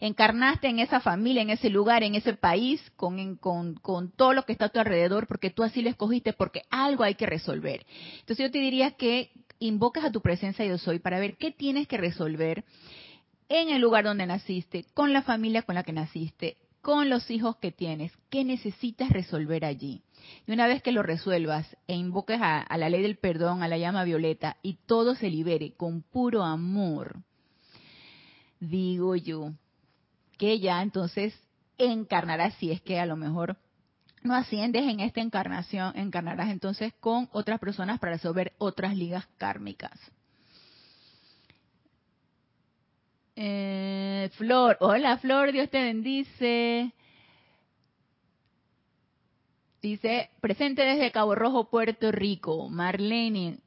encarnaste en esa familia, en ese lugar, en ese país, con, con, todo lo que está a tu alrededor, porque tú así lo escogiste, porque algo hay que resolver. Entonces yo te diría que invocas a tu presencia yo soy para ver qué tienes que resolver en el lugar donde naciste, con la familia con la que naciste, con los hijos que tienes, qué necesitas resolver allí. Y una vez que lo resuelvas e invoques a, la ley del perdón, a la llama violeta, y todo se libere con puro amor, digo yo, que ya entonces encarnarás, si es que a lo mejor no asciendes en esta encarnación, encarnarás entonces con otras personas para resolver otras ligas kármicas. Eh, Flor, hola Flor, Dios te bendice. Dice, presente desde Cabo Rojo, Puerto Rico. Marlene,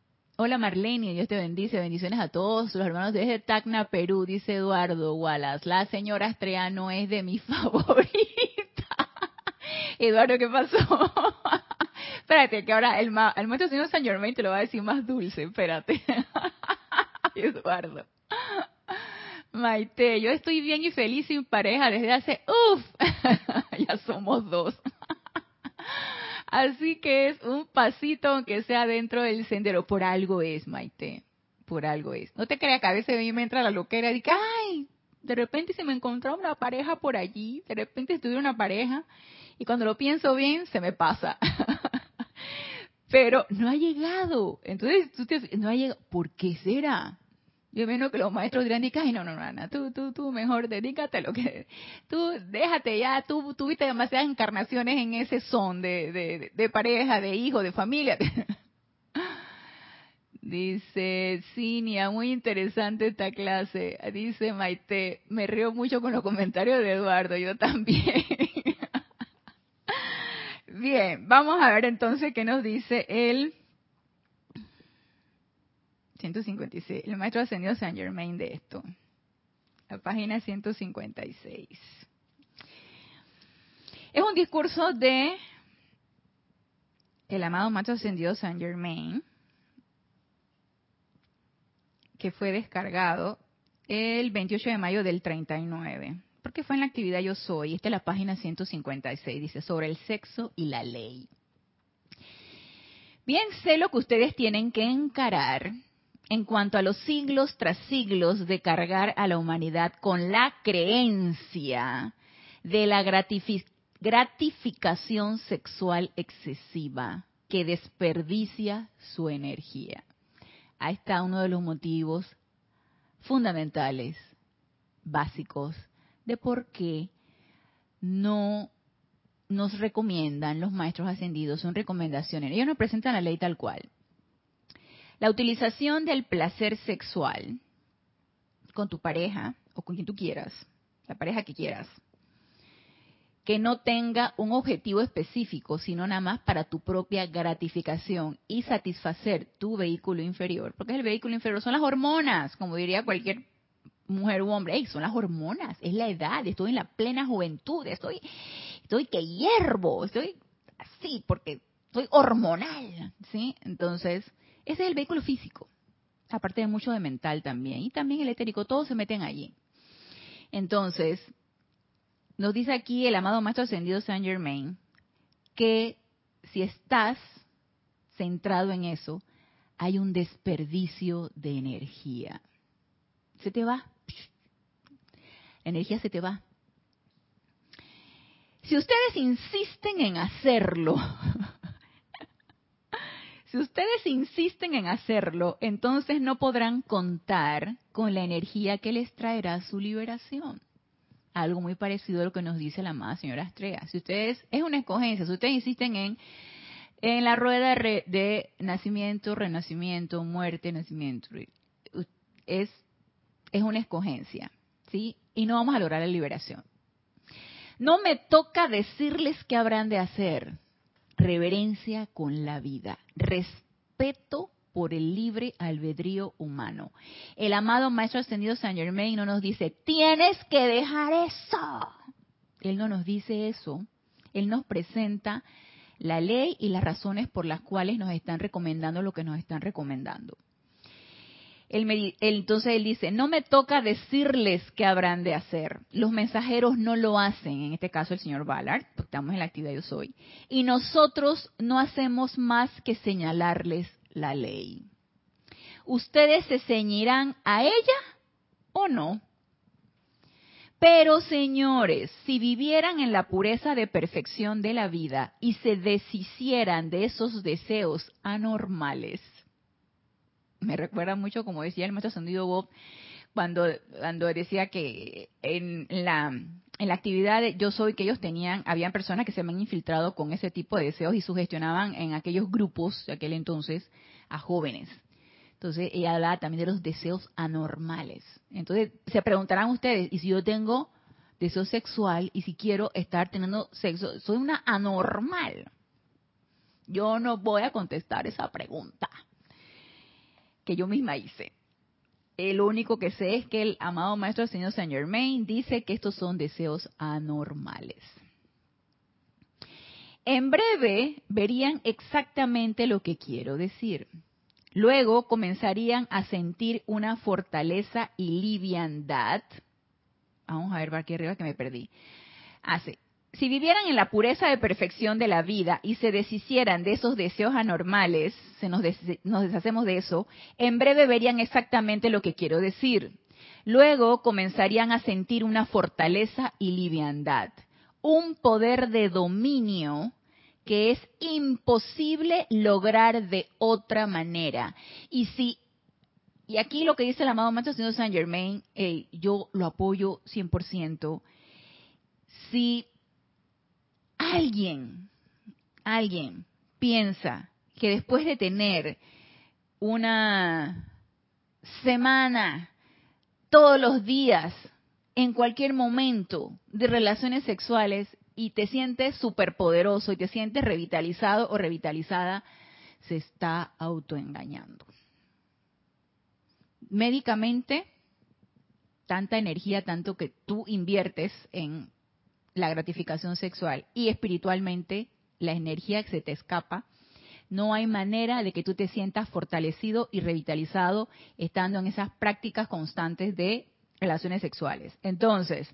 Hola Marlene, Dios te bendice, bendiciones a todos los hermanos desde Tacna, Perú, dice Eduardo Wallace. La señora Astrea no es de mi <laughs> favorita. Eduardo, ¿qué pasó? <laughs> espérate, que ahora el, el maestro señor San Germain te lo va a decir más dulce, espérate. <laughs> Eduardo. Maite, yo estoy bien y feliz sin pareja desde hace, uff, ya somos dos. Así que es un pasito, aunque sea dentro del sendero. Por algo es, Maite. Por algo es. No te creas que a veces a mí me entra la loquera y que, ay, de repente se me encontró una pareja por allí, de repente estuve una pareja, y cuando lo pienso bien, se me pasa. <laughs> Pero no ha llegado. Entonces, tú te, no ha llegado. ¿Por qué será? Yo menos que los maestros dirán, ay, no, no, no, tú, tú, tú, mejor dedícate a lo que, <laughs> tú, déjate ya, tú tuviste demasiadas encarnaciones en ese son de, de, de pareja, de hijo, de familia. <laughs> Dice Cinia, muy interesante esta clase. Dice Maite, me río mucho con los comentarios de Eduardo, yo también. <laughs> Bien, vamos a ver entonces qué nos dice el 156, el maestro ascendido Saint Germain de esto. La página 156. Es un discurso de el amado maestro ascendido Saint Germain que fue descargado el 28 de mayo del 39, porque fue en la actividad Yo Soy. Esta es la página 156, dice sobre el sexo y la ley. Bien sé lo que ustedes tienen que encarar en cuanto a los siglos tras siglos de cargar a la humanidad con la creencia de la gratificación sexual excesiva que desperdicia su energía. Ahí está uno de los motivos fundamentales, básicos, de por qué no nos recomiendan los maestros ascendidos, son recomendaciones. Ellos nos presentan la ley tal cual. La utilización del placer sexual con tu pareja o con quien tú quieras, la pareja que quieras, que no tenga un objetivo específico, sino nada más para tu propia gratificación y satisfacer tu vehículo inferior, porque el vehículo inferior son las hormonas, como diría cualquier mujer u hombre, son las hormonas, es la edad, estoy en la plena juventud, estoy, estoy que hiervo, estoy así porque soy hormonal, ¿sí? Entonces, ese es el vehículo físico, aparte de mucho de mental también, y también el etérico, todos se meten allí. Entonces, nos dice aquí el amado Maestro Ascendido Saint Germain que si estás centrado en eso, hay un desperdicio de energía. Se te va. La energía se te va. Si ustedes insisten en hacerlo, si ustedes insisten en hacerlo, entonces no podrán contar con la energía que les traerá su liberación algo muy parecido a lo que nos dice la amada señora Estrella. Si ustedes, es una escogencia, si ustedes insisten en, en la rueda de nacimiento, renacimiento, muerte, nacimiento, es, es una escogencia, ¿sí? Y no vamos a lograr la liberación. No me toca decirles qué habrán de hacer. Reverencia con la vida, respeto por el libre albedrío humano. El amado Maestro Ascendido San Germain no nos dice, tienes que dejar eso. Él no nos dice eso. Él nos presenta la ley y las razones por las cuales nos están recomendando lo que nos están recomendando. Entonces él dice, no me toca decirles qué habrán de hacer. Los mensajeros no lo hacen, en este caso el señor Ballard, porque estamos en la actividad yo soy. Y nosotros no hacemos más que señalarles la ley. ¿Ustedes se ceñirán a ella o no? Pero señores, si vivieran en la pureza de perfección de la vida y se deshicieran de esos deseos anormales, me recuerda mucho como decía el maestro Sandido Bob cuando, cuando decía que en la, en la actividad de yo soy que ellos tenían, habían personas que se habían infiltrado con ese tipo de deseos y sugestionaban en aquellos grupos de aquel entonces a jóvenes. Entonces ella hablaba también de los deseos anormales. Entonces se preguntarán ustedes, ¿y si yo tengo deseo sexual y si quiero estar teniendo sexo, soy una anormal? Yo no voy a contestar esa pregunta que yo misma hice. El único que sé es que el amado Maestro Señor Saint Germain dice que estos son deseos anormales. En breve verían exactamente lo que quiero decir. Luego comenzarían a sentir una fortaleza y liviandad. Vamos a ver, aquí arriba que me perdí. Hace. Si vivieran en la pureza de perfección de la vida y se deshicieran de esos deseos anormales, se nos, nos deshacemos de eso, en breve verían exactamente lo que quiero decir. Luego comenzarían a sentir una fortaleza y liviandad, un poder de dominio que es imposible lograr de otra manera. Y si y aquí lo que dice el amado Maestro Señor Saint Germain, yo lo apoyo 100%. Si alguien, alguien piensa que después de tener una semana, todos los días, en cualquier momento de relaciones sexuales y te sientes superpoderoso y te sientes revitalizado o revitalizada, se está autoengañando. Médicamente, tanta energía, tanto que tú inviertes en la gratificación sexual y espiritualmente la energía que se te escapa, no hay manera de que tú te sientas fortalecido y revitalizado estando en esas prácticas constantes de relaciones sexuales. Entonces,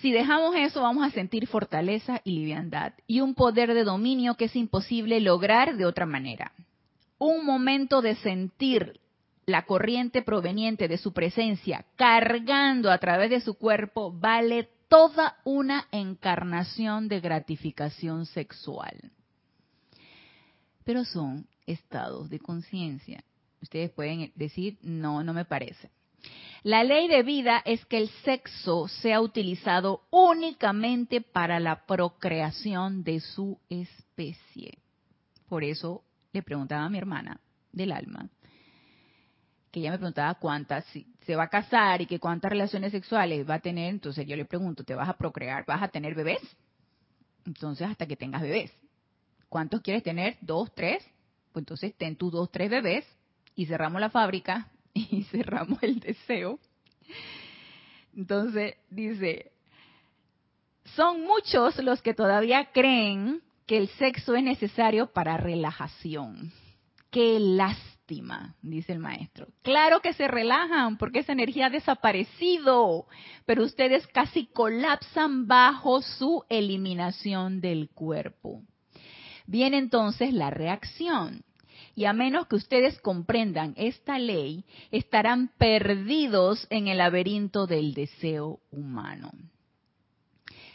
si dejamos eso, vamos a sentir fortaleza y liviandad y un poder de dominio que es imposible lograr de otra manera. Un momento de sentir la corriente proveniente de su presencia cargando a través de su cuerpo vale toda una encarnación de gratificación sexual. Pero son estados de conciencia. Ustedes pueden decir, no, no me parece. La ley de vida es que el sexo sea utilizado únicamente para la procreación de su especie. Por eso le preguntaba a mi hermana del alma, que ella me preguntaba cuántas, si se va a casar y que cuántas relaciones sexuales va a tener, entonces yo le pregunto, ¿te vas a procrear? ¿Vas a tener bebés? Entonces hasta que tengas bebés. ¿Cuántos quieres tener? ¿Dos, tres? Pues entonces ten tus dos, tres bebés y cerramos la fábrica <laughs> y cerramos el deseo. Entonces dice, son muchos los que todavía creen que el sexo es necesario para relajación. Qué lástima dice el maestro. Claro que se relajan porque esa energía ha desaparecido, pero ustedes casi colapsan bajo su eliminación del cuerpo. Viene entonces la reacción. Y a menos que ustedes comprendan esta ley, estarán perdidos en el laberinto del deseo humano.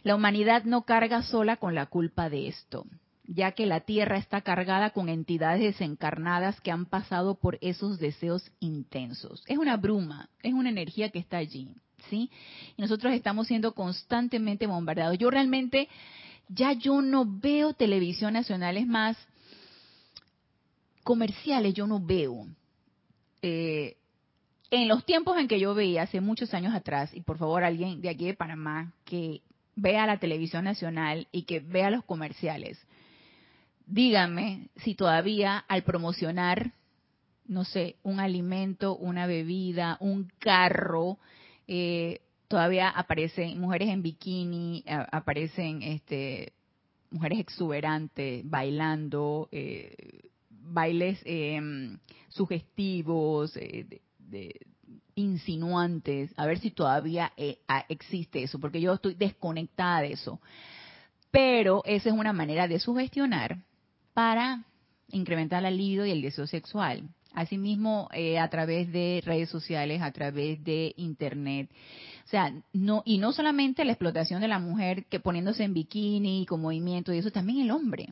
La humanidad no carga sola con la culpa de esto ya que la Tierra está cargada con entidades desencarnadas que han pasado por esos deseos intensos. Es una bruma, es una energía que está allí, ¿sí? Y nosotros estamos siendo constantemente bombardeados. Yo realmente, ya yo no veo televisión nacionales más comerciales, yo no veo. Eh, en los tiempos en que yo veía, hace muchos años atrás, y por favor alguien de aquí de Panamá que vea la televisión nacional y que vea los comerciales, dígame si todavía al promocionar, no sé, un alimento, una bebida, un carro, eh, todavía aparecen mujeres en bikini, aparecen este, mujeres exuberantes bailando, eh, bailes em, sugestivos, eh, insinuantes, a ver si todavía existe eso, porque yo estoy desconectada de eso. Pero esa es una manera de sugestionar para incrementar la libido y el deseo sexual. Asimismo, eh, a través de redes sociales, a través de internet. O sea, no, y no solamente la explotación de la mujer que poniéndose en bikini con movimiento y eso, también el hombre.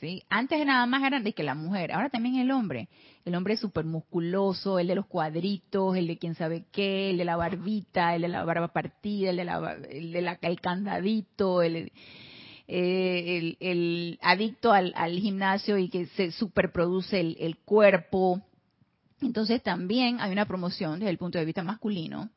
¿Sí? Antes nada más era de que la mujer, ahora también el hombre. El hombre súper musculoso, el de los cuadritos, el de quién sabe qué, el de la barbita, el de la barba partida, el de la, el, de la, el candadito, el, eh, el, adicto al, gimnasio y que se superproduce el, el cuerpo. Entonces también hay una promoción desde el punto de vista masculino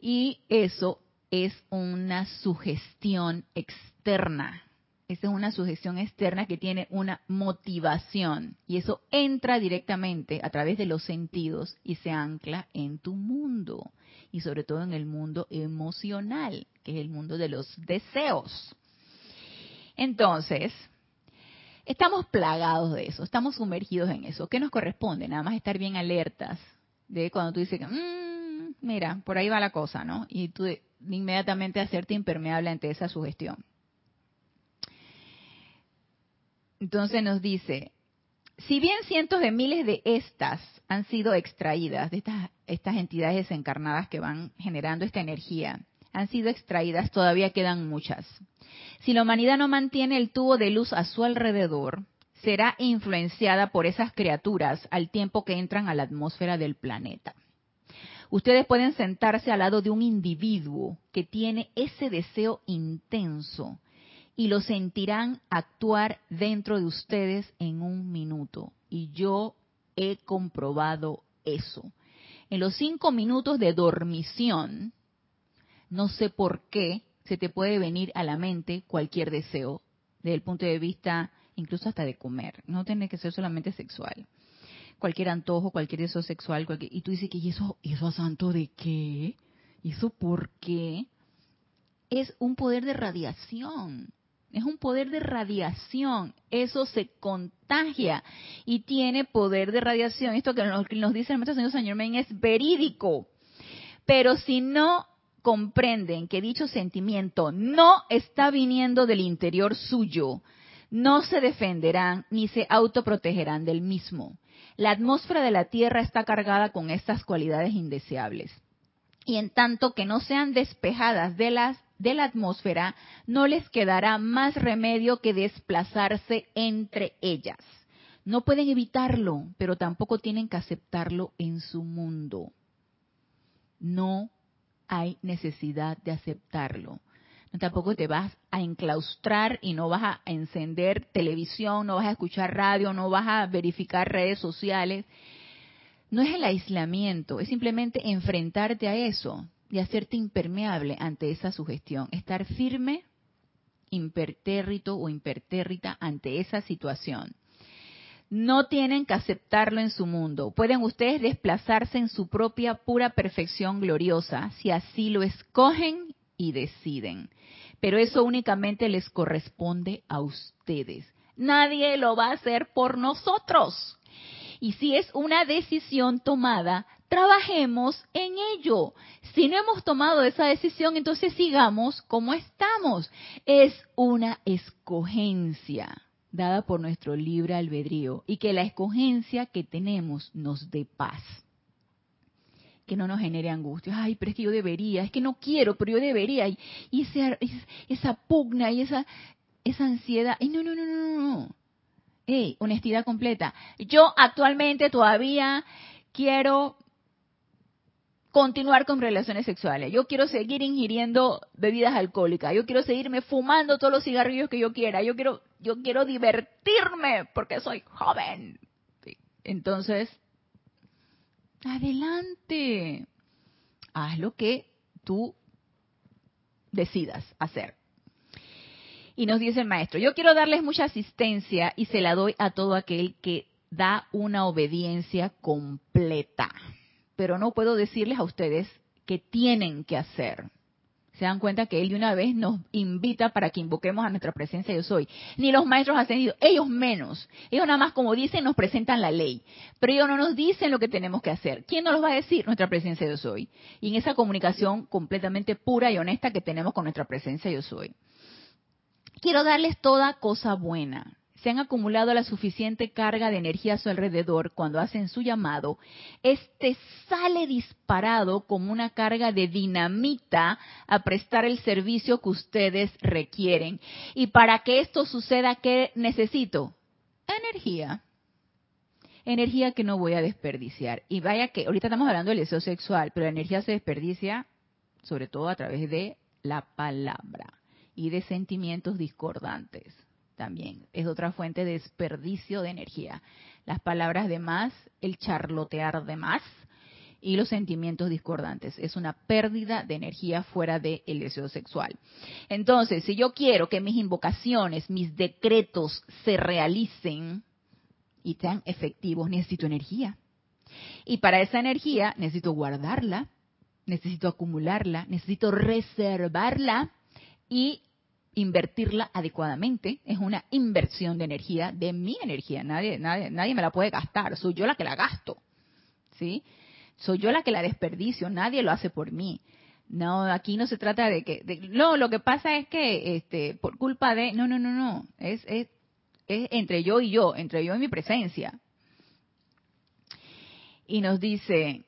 y eso es una sugestión externa. Esa es una sugestión externa que tiene una motivación y eso entra directamente a través de los sentidos y se ancla en tu mundo y sobre todo en el mundo emocional, que es el mundo de los deseos. Entonces, estamos plagados de eso, estamos sumergidos en eso. ¿Qué nos corresponde? Nada más estar bien alertas de cuando tú dices, mmm, mira, por ahí va la cosa, ¿no? Y tú inmediatamente hacerte impermeable ante esa sugestión. Entonces nos dice, si bien cientos de miles de estas han sido extraídas, de estas, estas entidades desencarnadas que van generando esta energía, han sido extraídas, todavía quedan muchas. Si la humanidad no mantiene el tubo de luz a su alrededor, será influenciada por esas criaturas al tiempo que entran a la atmósfera del planeta. Ustedes pueden sentarse al lado de un individuo que tiene ese deseo intenso y lo sentirán actuar dentro de ustedes en un minuto. Y yo he comprobado eso. En los cinco minutos de dormición, no sé por qué se te puede venir a la mente cualquier deseo, desde el punto de vista incluso hasta de comer. No tiene que ser solamente sexual. Cualquier antojo, cualquier deseo sexual, y tú dices que ¿y eso, ¿y eso a santo de qué? ¿Y eso por qué? Es un poder de radiación es un poder de radiación, eso se contagia y tiene poder de radiación. Esto que nos, dice el maestro señor Men es verídico. Pero si no comprenden que dicho sentimiento no está viniendo del interior suyo, no se defenderán ni se autoprotegerán del mismo. La atmósfera de la Tierra está cargada con estas cualidades indeseables. Y en tanto que no sean despejadas de la atmósfera, no les quedará más remedio que desplazarse entre ellas. No pueden evitarlo, pero tampoco tienen que aceptarlo en su mundo. No hay necesidad de aceptarlo. tampoco te vas a enclaustrar y no vas a encender televisión, no vas a escuchar radio, no vas a verificar redes sociales. No es el aislamiento, es simplemente enfrentarte a eso de hacerte impermeable ante esa sugestión, estar firme, impertérrito o impertérrita ante esa situación. No tienen que aceptarlo en su mundo. Pueden ustedes desplazarse en su propia pura perfección gloriosa, si así lo escogen y deciden. Pero eso únicamente les corresponde a ustedes. Nadie lo va a hacer por nosotros. Y si es una decisión tomada, trabajemos en ello. Si no hemos tomado esa decisión, entonces sigamos como estamos. Es una escogencia dada por nuestro libre albedrío y que la escogencia que tenemos nos dé paz. Que no nos genere angustia. Ay, pero es que yo debería, es que no quiero, pero yo debería. Y, esa pugna y esa, esa ansiedad. Y no, no, no, no, no. Hey, honestidad completa. Yo actualmente todavía quiero continuar con relaciones sexuales. Yo quiero seguir ingiriendo bebidas alcohólicas. Yo quiero seguirme fumando todos los cigarrillos que yo quiera. Yo quiero, yo quiero divertirme porque soy joven. Entonces, adelante. Haz lo que tú decidas hacer. Y nos dice el maestro, yo quiero darles mucha asistencia y se la doy a todo aquel que da una obediencia completa pero no puedo decirles a ustedes que tienen que hacer. Se dan cuenta que Él de una vez nos invita para que invoquemos a nuestra presencia yo soy. Ni los maestros ascendidos, ellos menos. Ellos nada más, como dicen, nos presentan la ley. Pero ellos no nos dicen lo que tenemos que hacer. ¿Quién nos lo va a decir? Nuestra presencia yo soy. Y en esa comunicación completamente pura y honesta que tenemos con nuestra presencia yo soy. Quiero darles toda cosa buena se han acumulado la suficiente carga de energía a su alrededor cuando hacen su llamado, este sale disparado como una carga de dinamita a prestar el servicio que ustedes requieren. Y para que esto suceda, ¿qué necesito? Energía. Energía que no voy a desperdiciar. Y vaya que ahorita estamos hablando del deseo sexual, pero la energía se desperdicia sobre todo a través de la palabra y de sentimientos discordantes también. Es otra fuente de desperdicio de energía. Las palabras de más, el charlotear de más y los sentimientos discordantes. Es una pérdida de energía fuera del deseo sexual. Entonces, si yo quiero que mis invocaciones, mis decretos se realicen y sean efectivos, necesito energía. Y para esa energía necesito guardarla, necesito acumularla, necesito reservarla y invertirla adecuadamente. Es una inversión de energía, de mi energía. Nadie, nadie, nadie me la puede gastar. Soy yo la que la gasto. ¿Sí? Soy yo la que la desperdicio. Nadie lo hace por mí. No, aquí no se trata de que, no, lo que pasa es que, este, por culpa de, no, no, no, no, es, es, es entre yo y yo, entre yo y mi presencia. Y nos dice,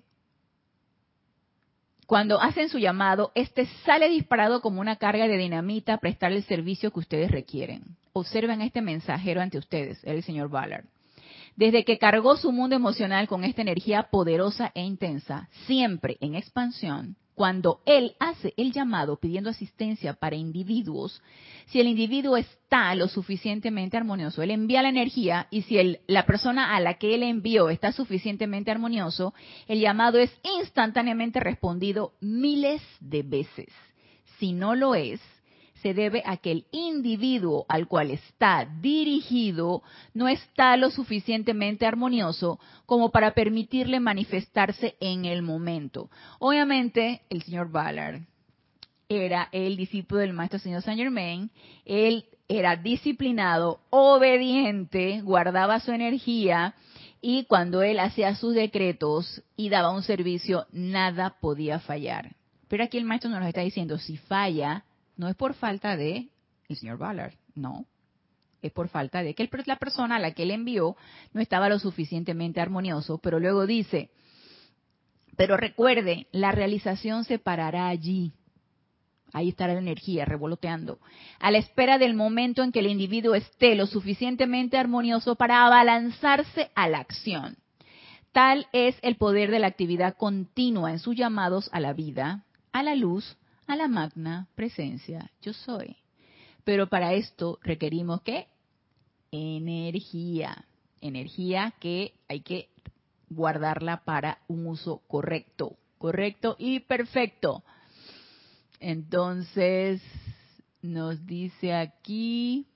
cuando hacen su llamado, este sale disparado como una carga de dinamita a prestar el servicio que ustedes requieren. Observen este mensajero ante ustedes, el señor Ballard. Desde que cargó su mundo emocional con esta energía poderosa e intensa, siempre en expansión, cuando él hace el llamado pidiendo asistencia para individuos, si el individuo está lo suficientemente armonioso, él envía la energía y si la persona a la que él envió está suficientemente armonioso, el llamado es instantáneamente respondido miles de veces. Si no lo es, se debe a que el individuo al cual está dirigido no está lo suficientemente armonioso como para permitirle manifestarse en el momento. Obviamente, el señor Ballard era el discípulo del maestro señor Saint Germain, él era disciplinado, obediente, guardaba su energía y cuando él hacía sus decretos y daba un servicio, nada podía fallar. Pero aquí el maestro nos está diciendo, si falla, no es por falta de el señor Ballard, no. Es por falta de que la persona a la que él envió no estaba lo suficientemente armonioso, pero luego dice, pero recuerde, la realización se parará allí. Ahí estará la energía revoloteando. A la espera del momento en que el individuo esté lo suficientemente armonioso para abalanzarse a la acción. Tal es el poder de la actividad continua en sus llamados a la vida, a la luz, a la magna presencia yo soy. Pero para esto requerimos qué? Energía. Energía que hay que guardarla para un uso correcto, correcto y perfecto. Entonces, nos dice aquí,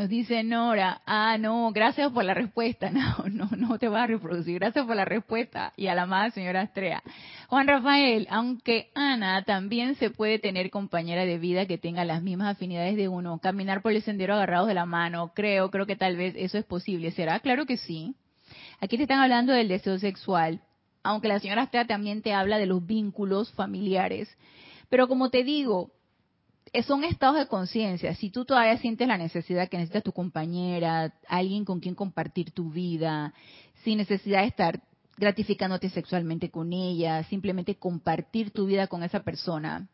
Nos dice Nora, ah, no, gracias por la respuesta. <laughs> No, no, no te va a reproducir. Gracias por la respuesta. Y a la amada señora Astrea. Juan Rafael, aunque Ana también se puede tener compañera de vida que tenga las mismas afinidades de uno, caminar por el sendero agarrados de la mano, creo, creo que tal vez eso es posible. ¿Será? Claro que sí. Aquí te están hablando del deseo sexual, aunque la señora Astrea también te habla de los vínculos familiares. Pero como te digo, son estados de conciencia. Si tú todavía sientes la necesidad que necesitas tu compañera, alguien con quien compartir tu vida, sin necesidad de estar gratificándote sexualmente con ella, simplemente compartir tu vida con esa persona,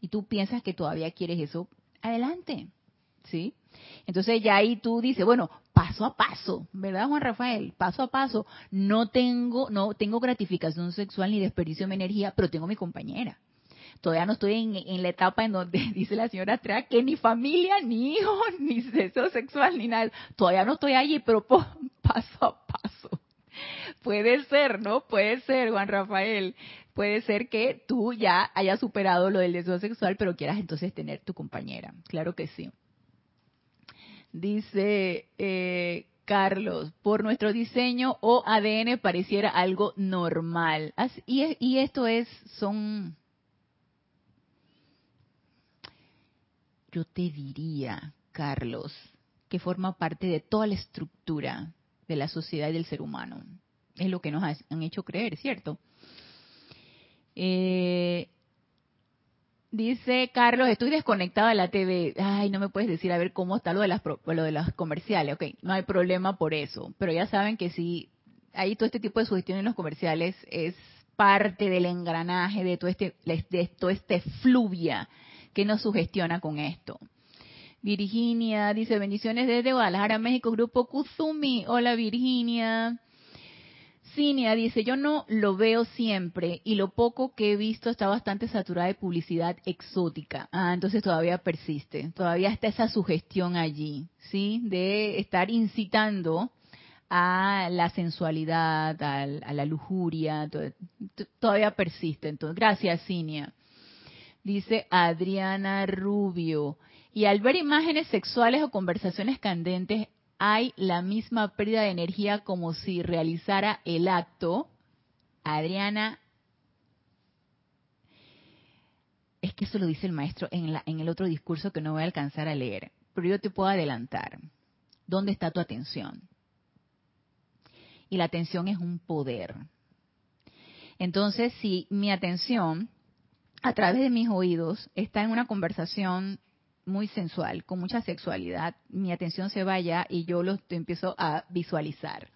y tú piensas que todavía quieres eso, adelante, ¿sí? Entonces ya ahí tú dices, bueno, paso a paso, ¿verdad, Juan Rafael? Paso a paso. No tengo, no tengo gratificación sexual ni desperdicio de energía, pero tengo mi compañera todavía no estoy en, la etapa en donde <laughs> dice la señora Astrea que ni familia, ni hijos, <laughs> ni deseo sexual, ni nada. Todavía no estoy allí, pero <laughs> paso a paso. Puede ser, ¿no? Puede ser, Juan Rafael. Puede ser que tú ya hayas superado lo del deseo sexual, pero quieras entonces tener tu compañera. Claro que sí. Dice eh, Carlos, por nuestro diseño o ADN pareciera algo normal. y esto es, son yo te diría, Carlos, que forma parte de toda la estructura de la sociedad y del ser humano. Es lo que nos han hecho creer, ¿cierto? Eh, dice Carlos, estoy desconectado de la TV. Ay, no me puedes decir a ver cómo está lo de las, lo de las comerciales. Ok, no hay problema por eso. Pero ya saben que si hay todo este tipo de sugestiones en los comerciales es parte del engranaje de todo este, de todo este fluvia que nos sugestiona con esto. Virginia dice bendiciones desde Guadalajara, México, Grupo Kuzumi. Hola Virginia. Cinia dice, yo no lo veo siempre y lo poco que he visto está bastante saturada de publicidad exótica. Ah, entonces todavía persiste, todavía está esa sugestión allí, ¿sí? De estar incitando a la sensualidad, a, la lujuria, todavía persiste. Entonces, gracias, Cinia dice Adriana Rubio. Y al ver imágenes sexuales o conversaciones candentes, hay la misma pérdida de energía como si realizara el acto. Adriana, es que eso lo dice el maestro en, la, en el otro discurso que no voy a alcanzar a leer. pero yo te puedo adelantar. ¿Dónde está tu atención? Y la atención es un poder. Entonces, si mi atención a través de mis oídos está en una conversación muy sensual, con mucha sexualidad, mi atención se vaya y yo lo empiezo a visualizar.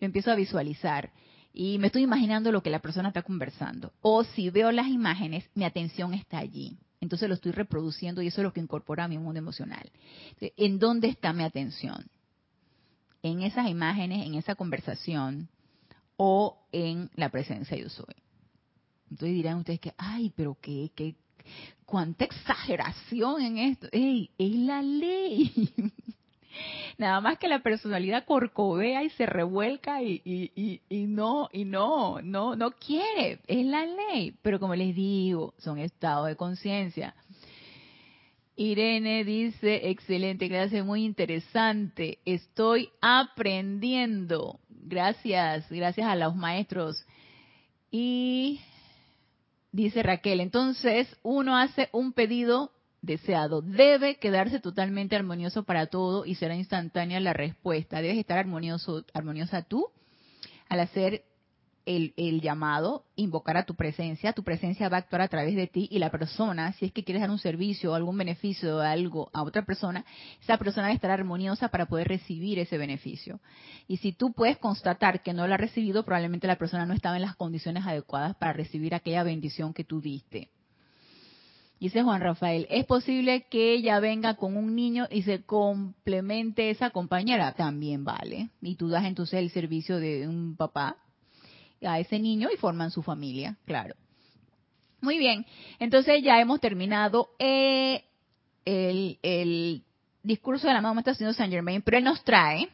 Lo empiezo a visualizar y me estoy imaginando lo que la persona está conversando. O si veo las imágenes, mi atención está allí. Entonces lo estoy reproduciendo y eso es lo que incorpora a mi mundo emocional. ¿En dónde está mi atención? ¿En esas imágenes, en esa conversación o en la presencia yo soy? Entonces dirán ustedes que, ay, pero qué, qué, cuánta exageración en esto. Ey, es la ley. <laughs> Nada más que la personalidad corcovea y se revuelca y, y, y, no, y no, no, no quiere. Es la ley. Pero como les digo, son estados de conciencia. Irene dice, excelente clase, muy interesante. Estoy aprendiendo. Gracias, gracias a los maestros. Y Dice Raquel, entonces uno hace un pedido deseado. Debe quedarse totalmente armonioso para todo y será instantánea la respuesta. Debes estar armonioso, armoniosa tú al hacer el, llamado, invocar a tu presencia, tu presencia va a actuar a través de ti y la persona, si es que quieres dar un servicio o algún beneficio o algo a otra persona, esa persona debe estar armoniosa para poder recibir ese beneficio. Y si tú puedes constatar que no lo ha recibido, probablemente la persona no estaba en las condiciones adecuadas para recibir aquella bendición que tú diste. Dice Juan Rafael, ¿es posible que ella venga con un niño y se complemente esa compañera? También vale. Y tú das entonces el servicio de un papá a ese niño y forman su familia, claro. Muy bien, entonces ya hemos terminado eh, el, discurso de la mamá está Saint Germain, pero él nos trae,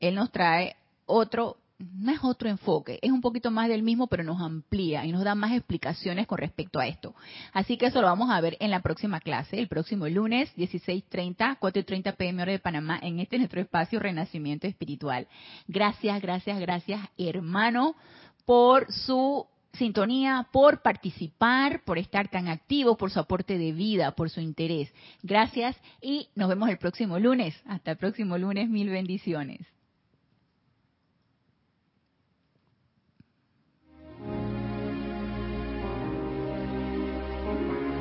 él nos trae otro no es otro enfoque, es un poquito más del mismo, pero nos amplía y nos da más explicaciones con respecto a esto. Así que eso lo vamos a ver en la próxima clase, el próximo lunes, 16.30, 4.30 pm hora de Panamá, en este nuestro espacio Renacimiento Espiritual. Gracias, gracias, gracias, hermano, por su sintonía, por participar, por estar tan activo, por su aporte de vida, por su interés. Gracias y nos vemos el próximo lunes. Hasta el próximo lunes, mil bendiciones.